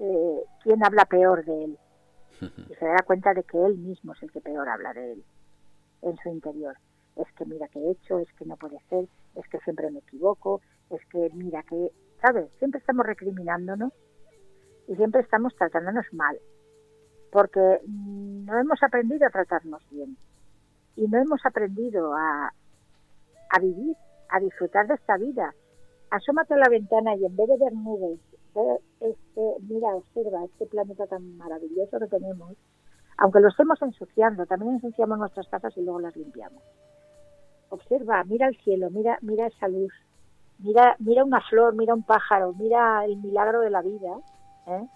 eh, quién habla peor de él. <laughs> Y se da cuenta de que él mismo es el que peor habla de él en su interior. Es que mira que he hecho, es que no puede ser, es que siempre me equivoco, es que mira que ¿sabes? Siempre estamos recriminándonos y siempre estamos tratándonos mal, porque no hemos aprendido a tratarnos bien y no hemos aprendido a, a vivir, a disfrutar de esta vida. Asómate a la ventana y en vez de ver nubes, este, mira, observa este planeta tan maravilloso que tenemos, aunque lo estemos ensuciando, también ensuciamos nuestras casas y luego las limpiamos. Observa, mira el cielo, mira, mira esa luz, mira, mira una flor, mira un pájaro, mira el milagro de la vida, ¿eh?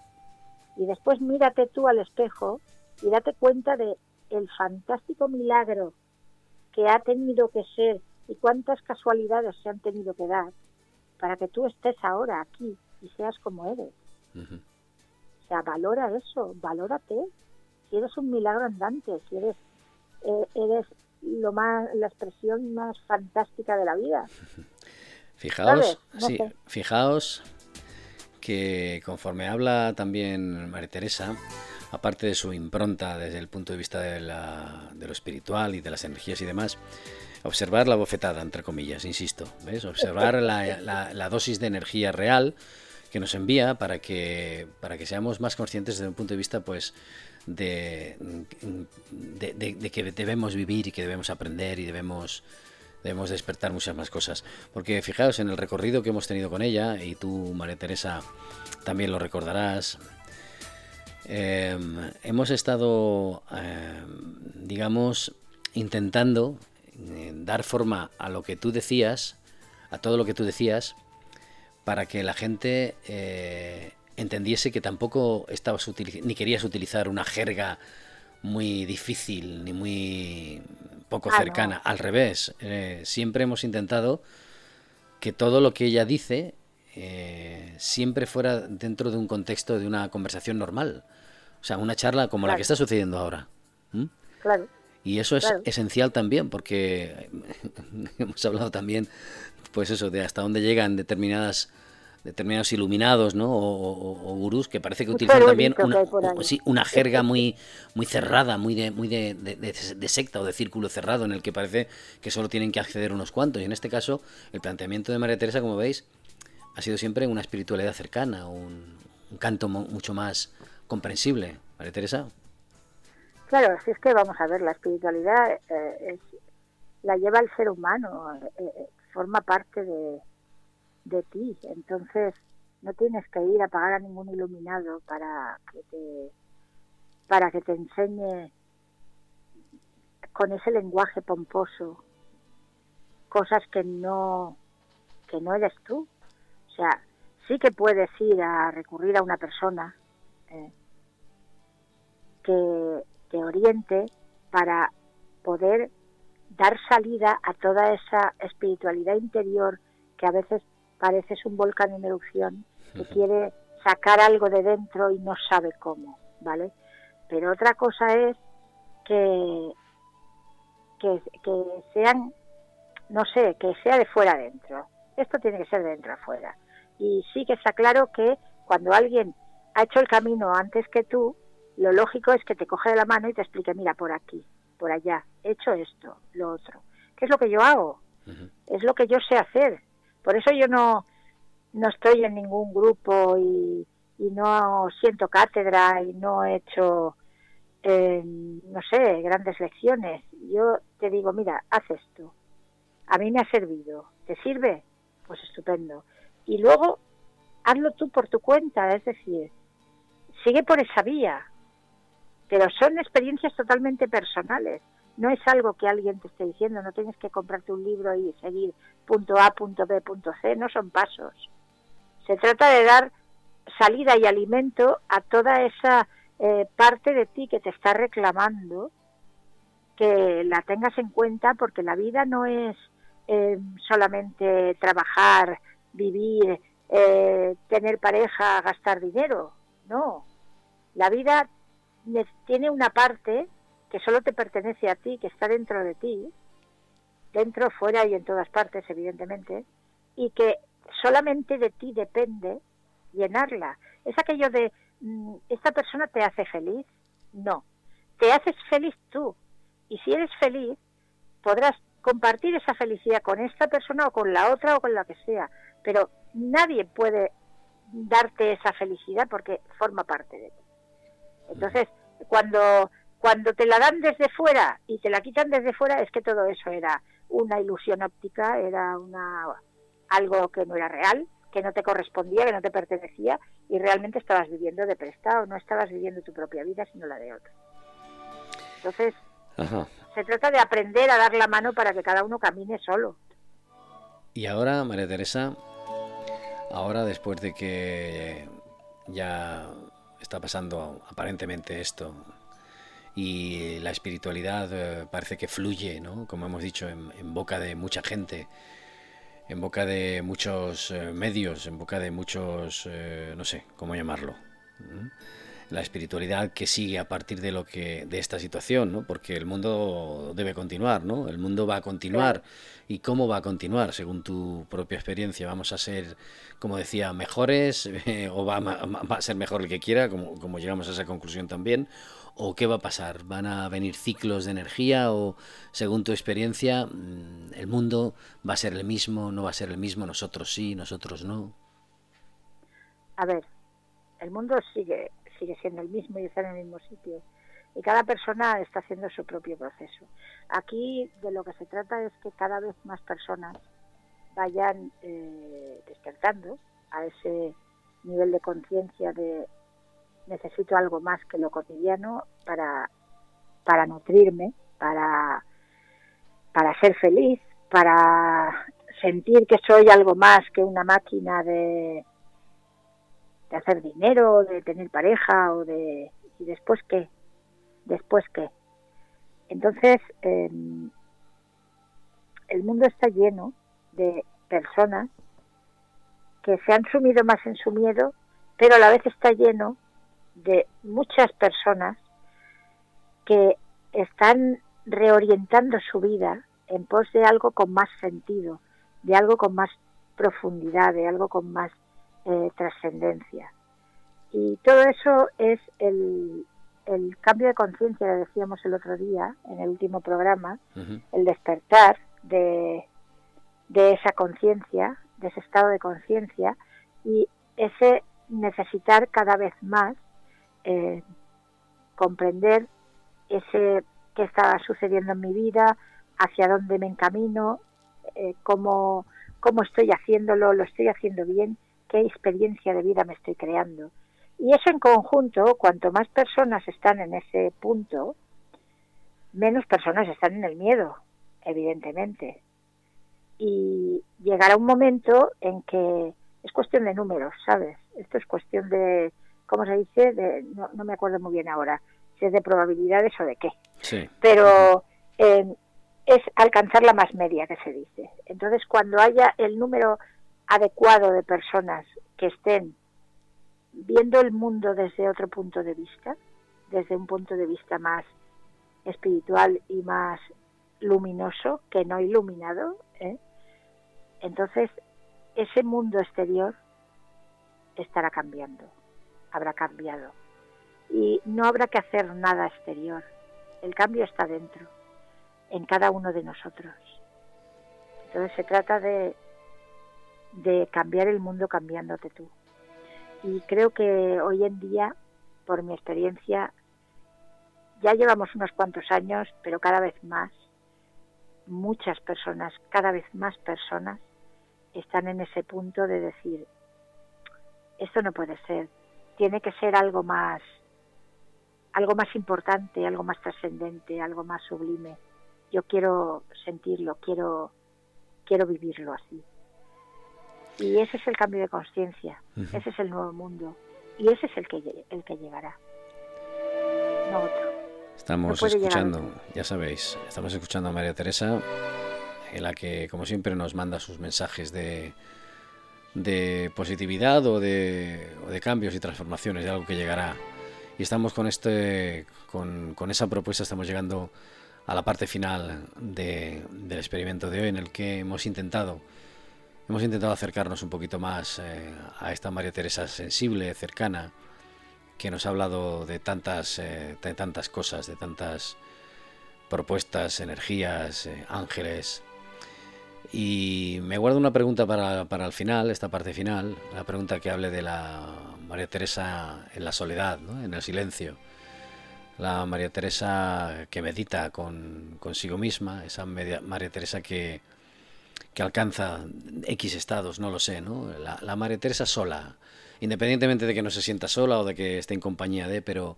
y después mírate tú al espejo y date cuenta de el fantástico milagro que ha tenido que ser y cuántas casualidades se han tenido que dar para que tú estés ahora aquí y seas como eres. O sea, valora eso, valórate. Si eres un milagro andante, si eres eh, eres lo más la expresión más fantástica de la vida. <laughs> Fijaos, sí, fijaos que conforme habla también María Teresa, aparte de su impronta desde el punto de vista de, lo espiritual y de las energías y demás, observar la bofetada, entre comillas, insisto, ¿ves? Observar la, dosis de energía real que nos envía para que, para que seamos más conscientes desde un punto de vista, pues, de, que debemos vivir y que debemos aprender y debemos debemos despertar muchas más cosas. Porque fijaos en el recorrido que hemos tenido con ella, y tú, María Teresa, también lo recordarás, em, hemos estado, em, digamos, intentando eh, dar forma a lo que tú decías, a todo lo que tú decías, para que la gente eh, entendiese que tampoco estabas ni querías utilizar una jerga muy difícil ni muy poco ah, cercana. Al revés, eh, siempre hemos intentado que todo lo que ella dice eh, siempre fuera dentro de un contexto de una conversación normal. O sea, una charla como la que está sucediendo ahora. Claro. Y eso es esencial también, porque <laughs> hemos hablado también, pues eso, de hasta dónde llegan determinadas determinados iluminados, ¿no? O, gurús que parece que utilizan también una, sí, una jerga muy, muy cerrada, muy, de, muy de, de, secta o de círculo cerrado, en el que parece que solo tienen que acceder unos cuantos. Y en este caso, el planteamiento de María Teresa, como veis, ha sido siempre una espiritualidad cercana, un, canto mucho más comprensible. María Teresa. Claro, si es que vamos a ver, la espiritualidad eh, la lleva el ser humano, eh, eh, forma parte de de ti. Entonces, no tienes que ir a pagar a ningún iluminado para que te para que te enseñe con ese lenguaje pomposo cosas que no que no eres tú. O sea, sí que puedes ir a recurrir a una persona eh, que te oriente para poder dar salida a toda esa espiritualidad interior que a veces pareces un volcán en erupción que quiere sacar algo de dentro y no sabe cómo, ¿vale? Pero otra cosa es que, que, sean, no sé, que sea de fuera adentro. Esto tiene que ser de dentro afuera. Y sí que está claro que cuando alguien ha hecho el camino antes que tú, lo lógico es que te coge de la mano y te explique, mira, por aquí, por allá, he hecho esto, lo otro. ¿Qué es lo que yo hago? Es lo que yo sé hacer. Por eso yo no, no estoy en ningún grupo y, no siento cátedra y no he hecho, eh, no sé, grandes lecciones. Yo te digo, mira, haz esto. A mí me ha servido. ¿Te sirve? Pues estupendo. Y luego, hazlo tú por tu cuenta, es decir, sigue por esa vía. Pero son experiencias totalmente personales. no es algo que alguien te esté diciendo, no tienes que comprarte un libro y seguir punto A, punto B, punto C, no son pasos. Se trata de dar salida y alimento a toda esa eh, parte de ti que te está reclamando, que la tengas en cuenta porque la vida no es eh, solamente trabajar, vivir, eh, tener pareja, gastar dinero, no. La vida tiene una parte que solo te pertenece a ti, que está dentro de ti, dentro, fuera y en todas partes, evidentemente, y que solamente de ti depende llenarla. Es aquello de, mm, ¿esta persona te hace feliz? No, te haces feliz tú. Y si eres feliz, podrás compartir esa felicidad con esta persona o con la otra o con la que sea. Pero nadie puede darte esa felicidad porque forma parte de ti. Entonces, cuando, cuando te la dan desde fuera y te la quitan desde fuera, es que todo eso era una ilusión óptica, era una algo que no era real, que no te correspondía, que no te pertenecía y realmente estabas viviendo de prestado, no estabas viviendo tu propia vida, sino la de otro. Entonces, se trata de aprender a dar la mano para que cada uno camine solo. Y ahora, María Teresa, ahora después de que ya está pasando aparentemente esto y la espiritualidad eh, parece que fluye, ¿no? como hemos dicho, en, boca de mucha gente, en boca de muchos eh, medios, en boca de muchos, eh, no sé cómo llamarlo la espiritualidad que sigue a partir de lo que de esta situación, ¿no? Porque el mundo debe continuar, ¿no? El mundo va a continuar y cómo va a continuar según tu propia experiencia. Vamos a ser, como decía, mejores o va, a ser mejor el que quiera, como, como llegamos a esa conclusión también. ¿O qué va a pasar? ¿Van a venir ciclos de energía o, según tu experiencia, mm, el mundo va a ser el mismo, no va a ser el mismo, nosotros sí, nosotros no? A ver, el mundo sigue sigue siendo el mismo y está en el mismo sitio. Y cada persona está haciendo su propio proceso. Aquí de lo que se trata es que cada vez más personas vayan eh, despertando a ese nivel de conciencia de necesito algo más que lo cotidiano para, para nutrirme, para, para ser feliz, para sentir que soy algo más que una máquina de, de hacer dinero, de tener pareja o de... ¿Y después qué? ¿Después qué? Entonces, em, el mundo está lleno de personas que se han sumido más en su miedo, pero a la vez está lleno de muchas personas que están reorientando su vida en pos de algo con más sentido, de algo con más profundidad, de algo con más eh, trascendencia. Y todo eso es el, el cambio de conciencia, decíamos el otro día, en el último programa, el despertar de, de esa conciencia, de ese estado de conciencia, y ese necesitar cada vez más eh, comprender ese que está sucediendo en mi vida, hacia dónde me encamino, eh, cómo, cómo estoy haciéndolo, lo estoy haciendo bien qué experiencia de vida me estoy creando. Y eso en conjunto, cuanto más personas están en ese punto, menos personas están en el miedo, evidentemente. Y llegará un momento en que es cuestión de números, ¿sabes? Esto es cuestión de, ¿cómo se dice? De, no, me acuerdo muy bien ahora, si es de probabilidades o de qué. Sí. Pero eh, es alcanzar la más media que se dice. Entonces, cuando haya el número adecuado de personas que estén viendo el mundo desde otro punto de vista, desde un punto de vista más espiritual y más luminoso que no iluminado, ¿eh? entonces ese mundo exterior estará cambiando, habrá cambiado. Y no habrá que hacer nada exterior. El cambio está dentro, en cada uno de nosotros. Entonces se trata de de cambiar el mundo cambiándote tú. Y creo que hoy en día, por mi experiencia, ya llevamos unos cuantos años, pero cada vez más, muchas personas, cada vez más personas, están en ese punto de decir, esto no puede ser, tiene que ser algo más, algo más importante, algo más trascendente, algo más sublime. Yo quiero sentirlo, quiero, quiero vivirlo así. Y ese es el cambio de conciencia, ese es el nuevo mundo y ese es el que, el que llegará, no otro. Estamos escuchando, ya sabéis, estamos escuchando a María Teresa, en la que, como siempre, nos manda sus mensajes de, de positividad o de, o de cambios y transformaciones, de algo que llegará. Y estamos con, este, con, con esa propuesta, estamos llegando a la parte final de, del experimento de hoy, en el que hemos intentado hemos intentado acercarnos un poquito más eh, a esta María Teresa sensible, cercana, que nos ha hablado de tantas, eh, de tantas cosas, de tantas propuestas, energías, eh, ángeles. Y me guardo una pregunta para, para, el final, esta parte final, la pregunta que hable de la María Teresa en la soledad, en el silencio. La María Teresa que medita con, consigo misma, esa María Teresa que, que alcanza X estados, no lo sé, ¿no? La, la Teresa sola, independientemente de que no se sienta sola o de que esté en compañía de, pero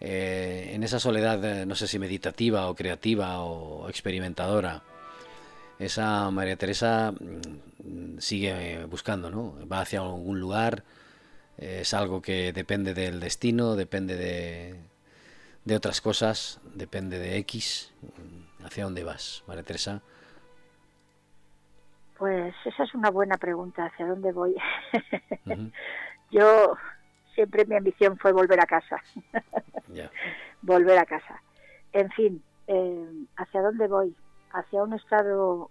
eh, en esa soledad, eh, no sé si meditativa o creativa o experimentadora, esa María Teresa mm, sigue buscando, ¿no? Va hacia algún lugar, es algo que depende del destino, depende de, de otras cosas, depende de X. ¿Hacia dónde vas, María Teresa? Pues esa es una buena pregunta, ¿hacia dónde voy? <laughs> Yo siempre mi ambición fue volver a casa. <laughs> volver a casa. En fin, eh, ¿hacia dónde voy? Hacia un estado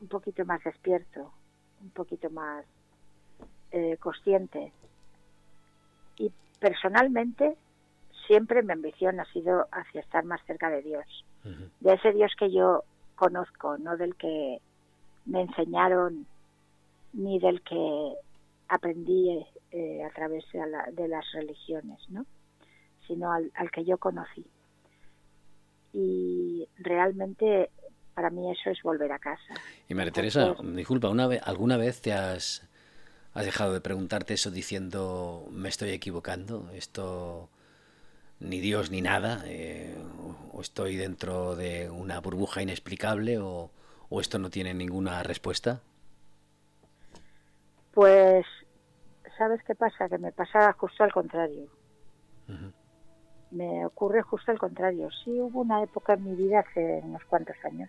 un poquito más despierto, un poquito más eh, consciente. Y personalmente siempre mi ambición ha sido hacia estar más cerca de Dios, de ese Dios que yo conozco, no del que me enseñaron ni del que aprendí eh, a través de, las religiones, ¿no? sino al, que yo conocí. Y realmente para mí eso es volver a casa. Y María Teresa, disculpa, una vez, ¿alguna vez te has, has dejado de preguntarte eso diciendo me estoy equivocando? Esto ni Dios ni nada, eh, o estoy dentro de una burbuja inexplicable, o, ¿O esto no tiene ninguna respuesta? Pues, ¿sabes qué pasa? Que me pasa justo al contrario. Me ocurre justo al contrario. Sí hubo una época en mi vida hace unos cuantos años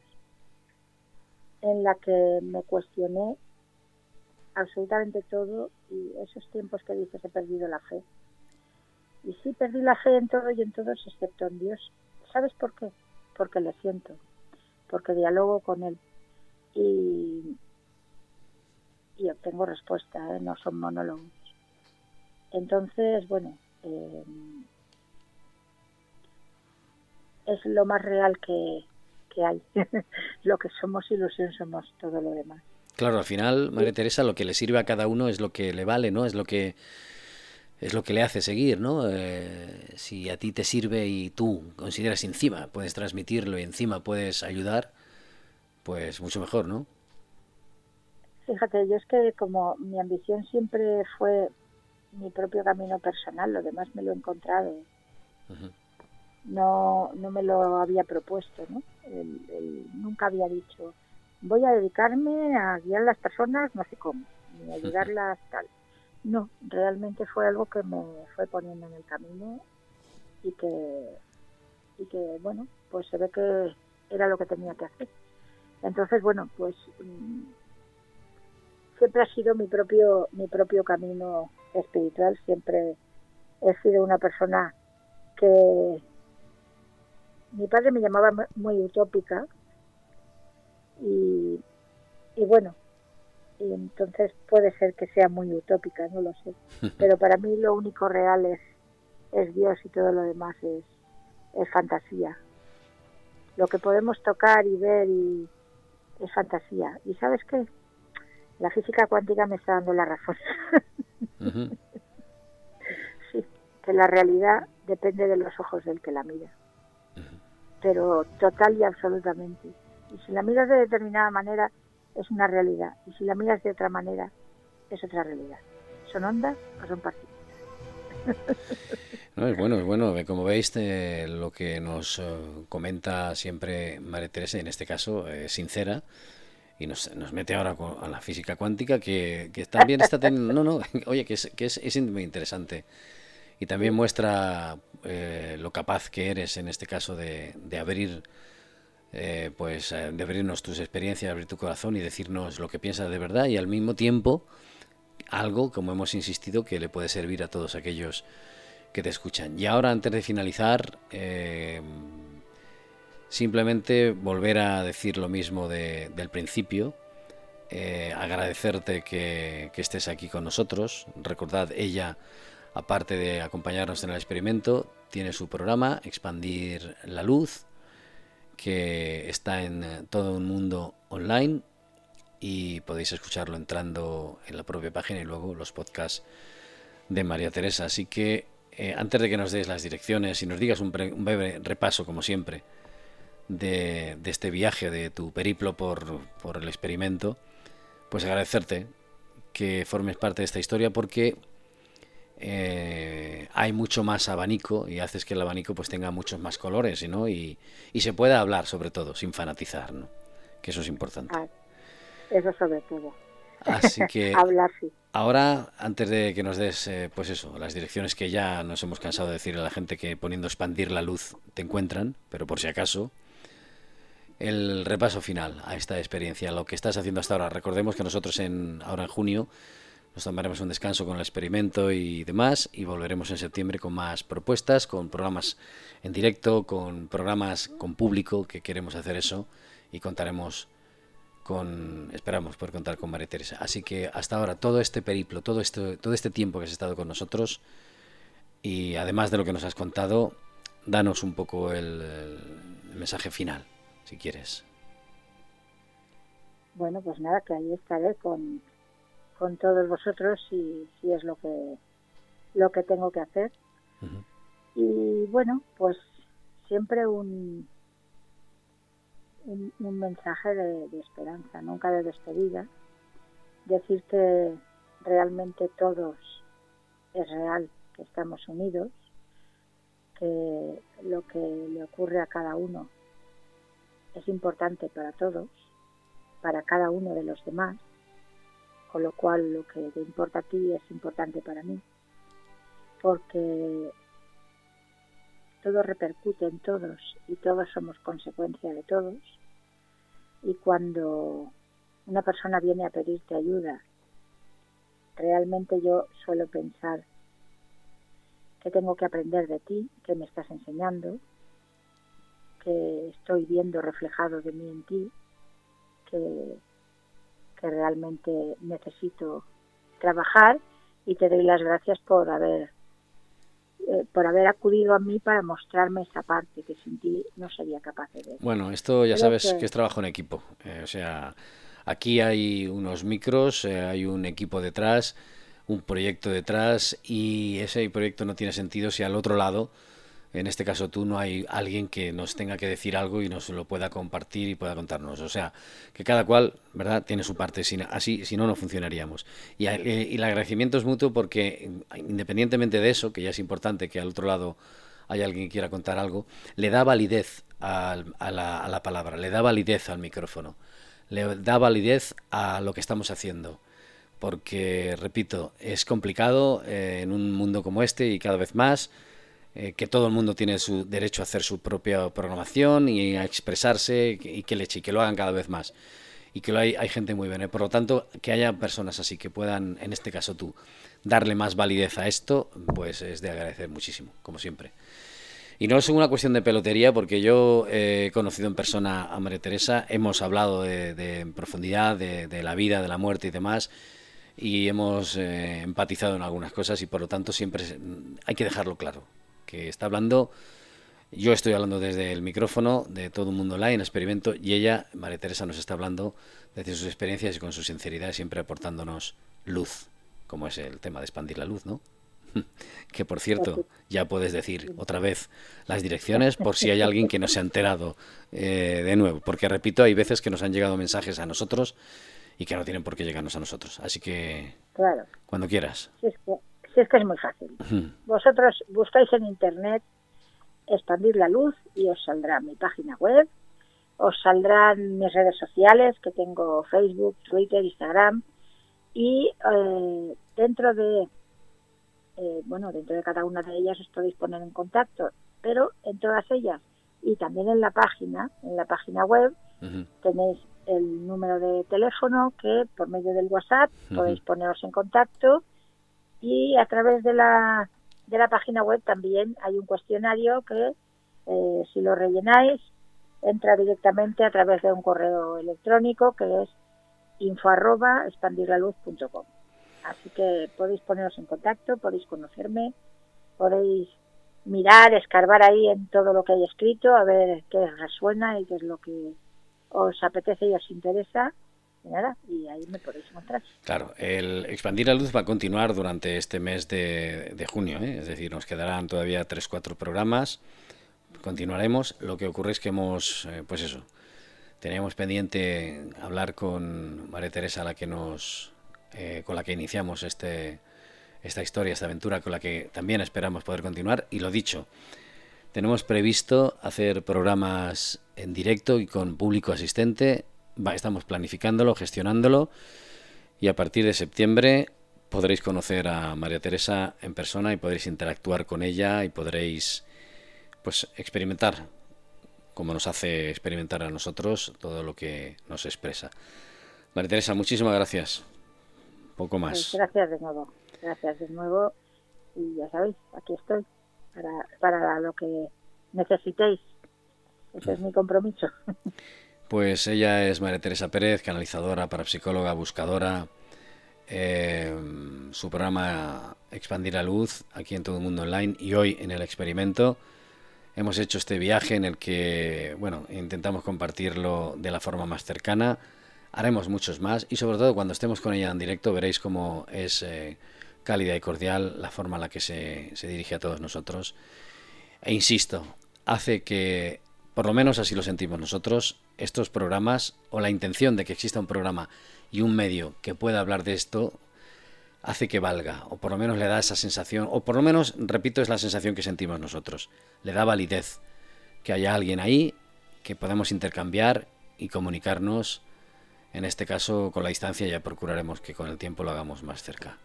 en la que me cuestioné absolutamente todo y esos tiempos que dices he perdido la fe. Y sí perdí la fe en todo y en todos excepto en Dios. ¿Sabes por qué? Porque le siento, porque dialogo con Él, y, obtengo respuesta, ¿eh? no son monólogos. Entonces, bueno, eh, es lo más real que, que hay. <laughs> lo que somos ilusión somos todo lo demás. Claro, al final, María Teresa, lo que le sirve a cada uno es lo que le vale, ¿no? Es lo que es lo que le hace seguir, ¿no? Eh, si a ti te sirve y tú consideras encima puedes transmitirlo y encima puedes ayudar, pues mucho mejor, ¿no? Fíjate, yo es que como mi ambición siempre fue mi propio camino personal, lo demás me lo he encontrado. No, no me lo había propuesto, ¿no? nunca había dicho, voy a dedicarme a guiar a las personas, no sé cómo, ni ayudarlas <laughs> tal. No, realmente fue algo que me fue poniendo en el camino y que, y que bueno, pues se ve que era lo que tenía que hacer. Entonces, bueno, pues mm, siempre ha sido mi propio, mi propio camino espiritual, siempre he sido una persona que mi padre me llamaba muy utópica y, y bueno, y entonces puede ser que sea muy utópica, no lo sé, <laughs> pero para mí lo único real es, es Dios y todo lo demás es, es fantasía. Lo que podemos tocar y ver y, es fantasía. ¿Y sabes qué? La física cuántica me está dando la razón. <laughs> sí, que la realidad depende de los ojos del que la mira. Pero total y absolutamente. Y si la miras de determinada manera, es una realidad. Y si la miras de otra manera, es otra realidad. ¿Son ondas o son partículas? <laughs> No, es bueno, es bueno. Como veis, eh, lo que nos eh, comenta siempre María Teresa, en este caso, es sincera, y nos, mete ahora a la física cuántica, que, también está teniendo... No, no, <laughs> oye, que es, que es, es muy interesante. Y también muestra eh, lo capaz que eres, en este caso, de, de abrir... pues de abrirnos tus experiencias, abrir tu corazón y decirnos lo que piensas de verdad y al mismo tiempo algo, como hemos insistido, que le puede servir a todos aquellos que te escuchan. Y ahora, antes de finalizar, eh, simplemente volver a decir lo mismo del principio. Eh, agradecerte que, estés aquí con nosotros. Recordad, ella, aparte de acompañarnos en el experimento, tiene su programa, Expandir la Luz, que está en todo un mundo online y podéis escucharlo entrando en la propia página y luego los podcasts de María Teresa. Así que eh, antes de que nos des las direcciones y nos digas un, breve repaso, como siempre, de, este viaje, de tu periplo por, el experimento, pues agradecerte que formes parte de esta historia porque eh, hay mucho más abanico y haces que el abanico pues tenga muchos más colores ¿no? y, y se pueda hablar sobre todo sin fanatizar, ¿no? que eso es importante. Eso sobre todo. Así que <laughs> hablar sí. Ahora, antes de que nos des, eh, pues eso, las direcciones que ya nos hemos cansado de decir a la gente que poniendo expandir la luz te encuentran, pero por si acaso, el repaso final a esta experiencia, lo que estás haciendo hasta ahora. Recordemos que nosotros en, ahora en junio nos tomaremos un descanso con el experimento y demás y volveremos en septiembre con más propuestas, con programas en directo, con programas con público, que queremos hacer eso y contaremos con, esperamos poder contar con María Teresa. Así que hasta ahora todo este periplo, todo este, todo este tiempo que has estado con nosotros y además de lo que nos has contado, danos un poco el, mensaje final, si quieres. Bueno, pues nada, que ahí estaré con, con todos vosotros si, si es lo que lo que tengo que hacer. Y bueno, pues siempre un, un, mensaje de, esperanza, nunca de despedida. Decir que realmente todos es real, que estamos unidos, que lo que le ocurre a cada uno es importante para todos, para cada uno de los demás, con lo cual lo que te importa a ti es importante para mí, porque todo repercute en todos y todos somos consecuencia de todos. Y cuando una persona viene a pedirte ayuda, realmente yo suelo pensar que tengo que aprender de ti, que me estás enseñando, que estoy viendo reflejado de mí en ti, que, que realmente necesito trabajar y te doy las gracias por haber eh, por haber acudido a mí para mostrarme esa parte que sin ti no sería capaz de ver. Bueno, esto ya sabes que... es trabajo en equipo. Eh, o sea, aquí hay unos micros, eh, hay un equipo detrás, un proyecto detrás y ese proyecto no tiene sentido si al otro lado en este caso tú no hay alguien que nos tenga que decir algo y nos lo pueda compartir y pueda contarnos. O sea, que cada cual, ¿verdad?, tiene su parte. así, si no, no funcionaríamos. Y, eh, y, el agradecimiento es mutuo porque, independientemente de eso, que ya es importante que al otro lado haya alguien que quiera contar algo, le da validez a, la, a la palabra, le da validez al micrófono, le da validez a lo que estamos haciendo porque, repito, es complicado eh, en un mundo como este y cada vez más eh, que todo el mundo tiene su derecho a hacer su propia programación y a expresarse y que leche, lo hagan cada vez más. Y que lo hay, gente muy buena. Por lo tanto, que haya personas así que puedan, en este caso tú, darle más validez a esto, pues es de agradecer muchísimo, como siempre. Y no es una cuestión de pelotería, porque yo he conocido en persona a María Teresa, hemos hablado de, en profundidad de, la vida, de la muerte y demás, y hemos eh, empatizado en algunas cosas, y por lo tanto siempre hay que dejarlo claro que está hablando, yo estoy hablando desde el micrófono de todo el mundo online, experimento, y ella, María Teresa, nos está hablando desde sus experiencias y con su sinceridad, siempre aportándonos luz, como es el tema de expandir la luz, ¿no? <laughs> que por cierto, ya puedes decir otra vez las direcciones por si hay alguien que no se ha enterado eh, de nuevo, porque repito, hay veces que nos han llegado mensajes a nosotros y que no tienen por qué llegarnos a nosotros. Así que, claro. cuando quieras. Es que, si es que es muy fácil. Vosotros buscáis en internet expandir la luz y os saldrá mi página web, os saldrán mis redes sociales, que tengo Facebook, Twitter, Instagram, y eh, dentro de eh, bueno dentro de cada una de ellas os podéis poner en contacto pero en todas ellas y también en la página en la página web tenéis el número de teléfono que por medio del WhatsApp podéis poneros en contacto y a través de la de la página web también hay un cuestionario que eh, si lo rellenáis entra directamente a través de un correo electrónico que es info arroba. Así que podéis poneros en contacto, podéis conocerme, podéis mirar, escarbar ahí en todo lo que hay escrito, a ver qué resuena y qué es lo que os apetece y os interesa. Y ahí me podéis. Claro, el Expandir la Luz va a continuar durante este mes de, junio, ¿eh? es decir, nos quedarán todavía tres, cuatro programas, continuaremos. Lo que ocurre es que hemos, eh, pues eso, Teníamos pendiente hablar con María Teresa, la que nos, eh, con la que iniciamos este, esta historia, esta aventura, con la que también esperamos poder continuar. Y lo dicho, tenemos previsto hacer programas en directo y con público asistente. Estamos planificándolo, gestionándolo. Y a partir de septiembre podréis conocer a María Teresa en persona y podréis interactuar con ella y podréis pues experimentar como nos hace experimentar a nosotros todo lo que nos expresa. María Teresa, muchísimas gracias. Poco más. Pues gracias de nuevo. Gracias de nuevo. Y ya sabéis, aquí estoy para, para lo que necesitéis. Ese es mi compromiso. <laughs> Pues ella es María Teresa Pérez, canalizadora, parapsicóloga, buscadora. Eh, su programa Expandir la Luz, aquí en Todo el Mundo Online y hoy en el experimento hemos hecho este viaje en el que, bueno, intentamos compartirlo de la forma más cercana. Haremos muchos más y sobre todo cuando estemos con ella en directo veréis cómo es eh, cálida y cordial la forma en la que se, se dirige a todos nosotros. E insisto, hace que, por lo menos así lo sentimos nosotros, estos programas o la intención de que exista un programa y un medio que pueda hablar de esto hace que valga, o por lo menos le da esa sensación, o por lo menos, repito, es la sensación que sentimos nosotros, le da validez, que haya alguien ahí, que podemos intercambiar y comunicarnos, en este caso con la distancia ya procuraremos que con el tiempo lo hagamos más cerca.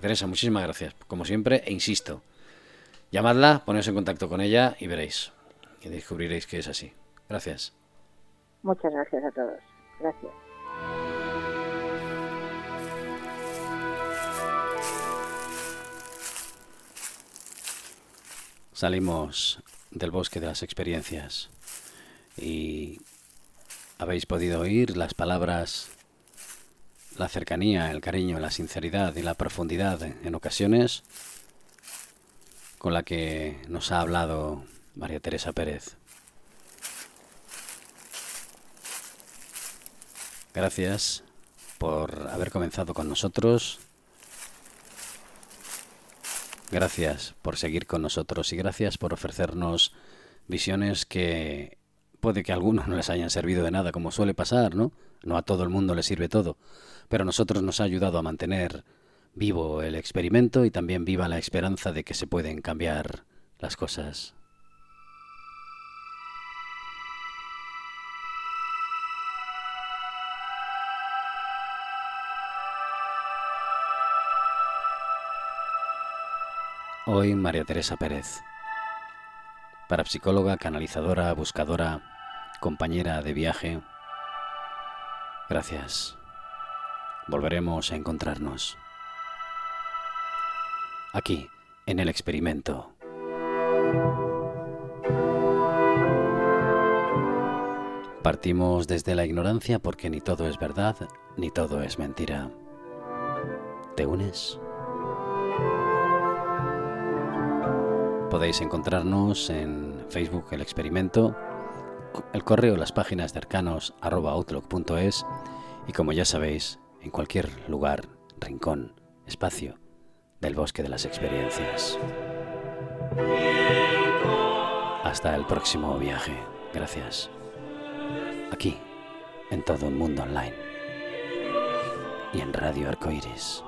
Teresa, muchísimas gracias, como siempre, e insisto, llamadla, poneos en contacto con ella y veréis, y descubriréis que es así. Gracias. Muchas gracias a todos. Gracias. Salimos del bosque de las experiencias y habéis podido oír las palabras, la cercanía, el cariño, la sinceridad y la profundidad en ocasiones con la que nos ha hablado María Teresa Pérez. Gracias por haber comenzado con nosotros Gracias por seguir con nosotros y gracias por ofrecernos visiones que puede que a algunos no les hayan servido de nada, como suele pasar, ¿no? No a todo el mundo le sirve todo, pero a nosotros nos ha ayudado a mantener vivo el experimento y también viva la esperanza de que se pueden cambiar las cosas. Hoy María Teresa Pérez, parapsicóloga, canalizadora, buscadora, compañera de viaje. Gracias. Volveremos a encontrarnos. Aquí, en el experimento. Partimos desde la ignorancia porque ni todo es verdad, ni todo es mentira. ¿Te unes? Podéis encontrarnos en Facebook El Experimento, el correo las páginas de arcanos outlook.es y como ya sabéis, en cualquier lugar, rincón, espacio del bosque de las experiencias. Hasta el próximo viaje. Gracias. Aquí, en todo un mundo online. Y en Radio Arcoiris.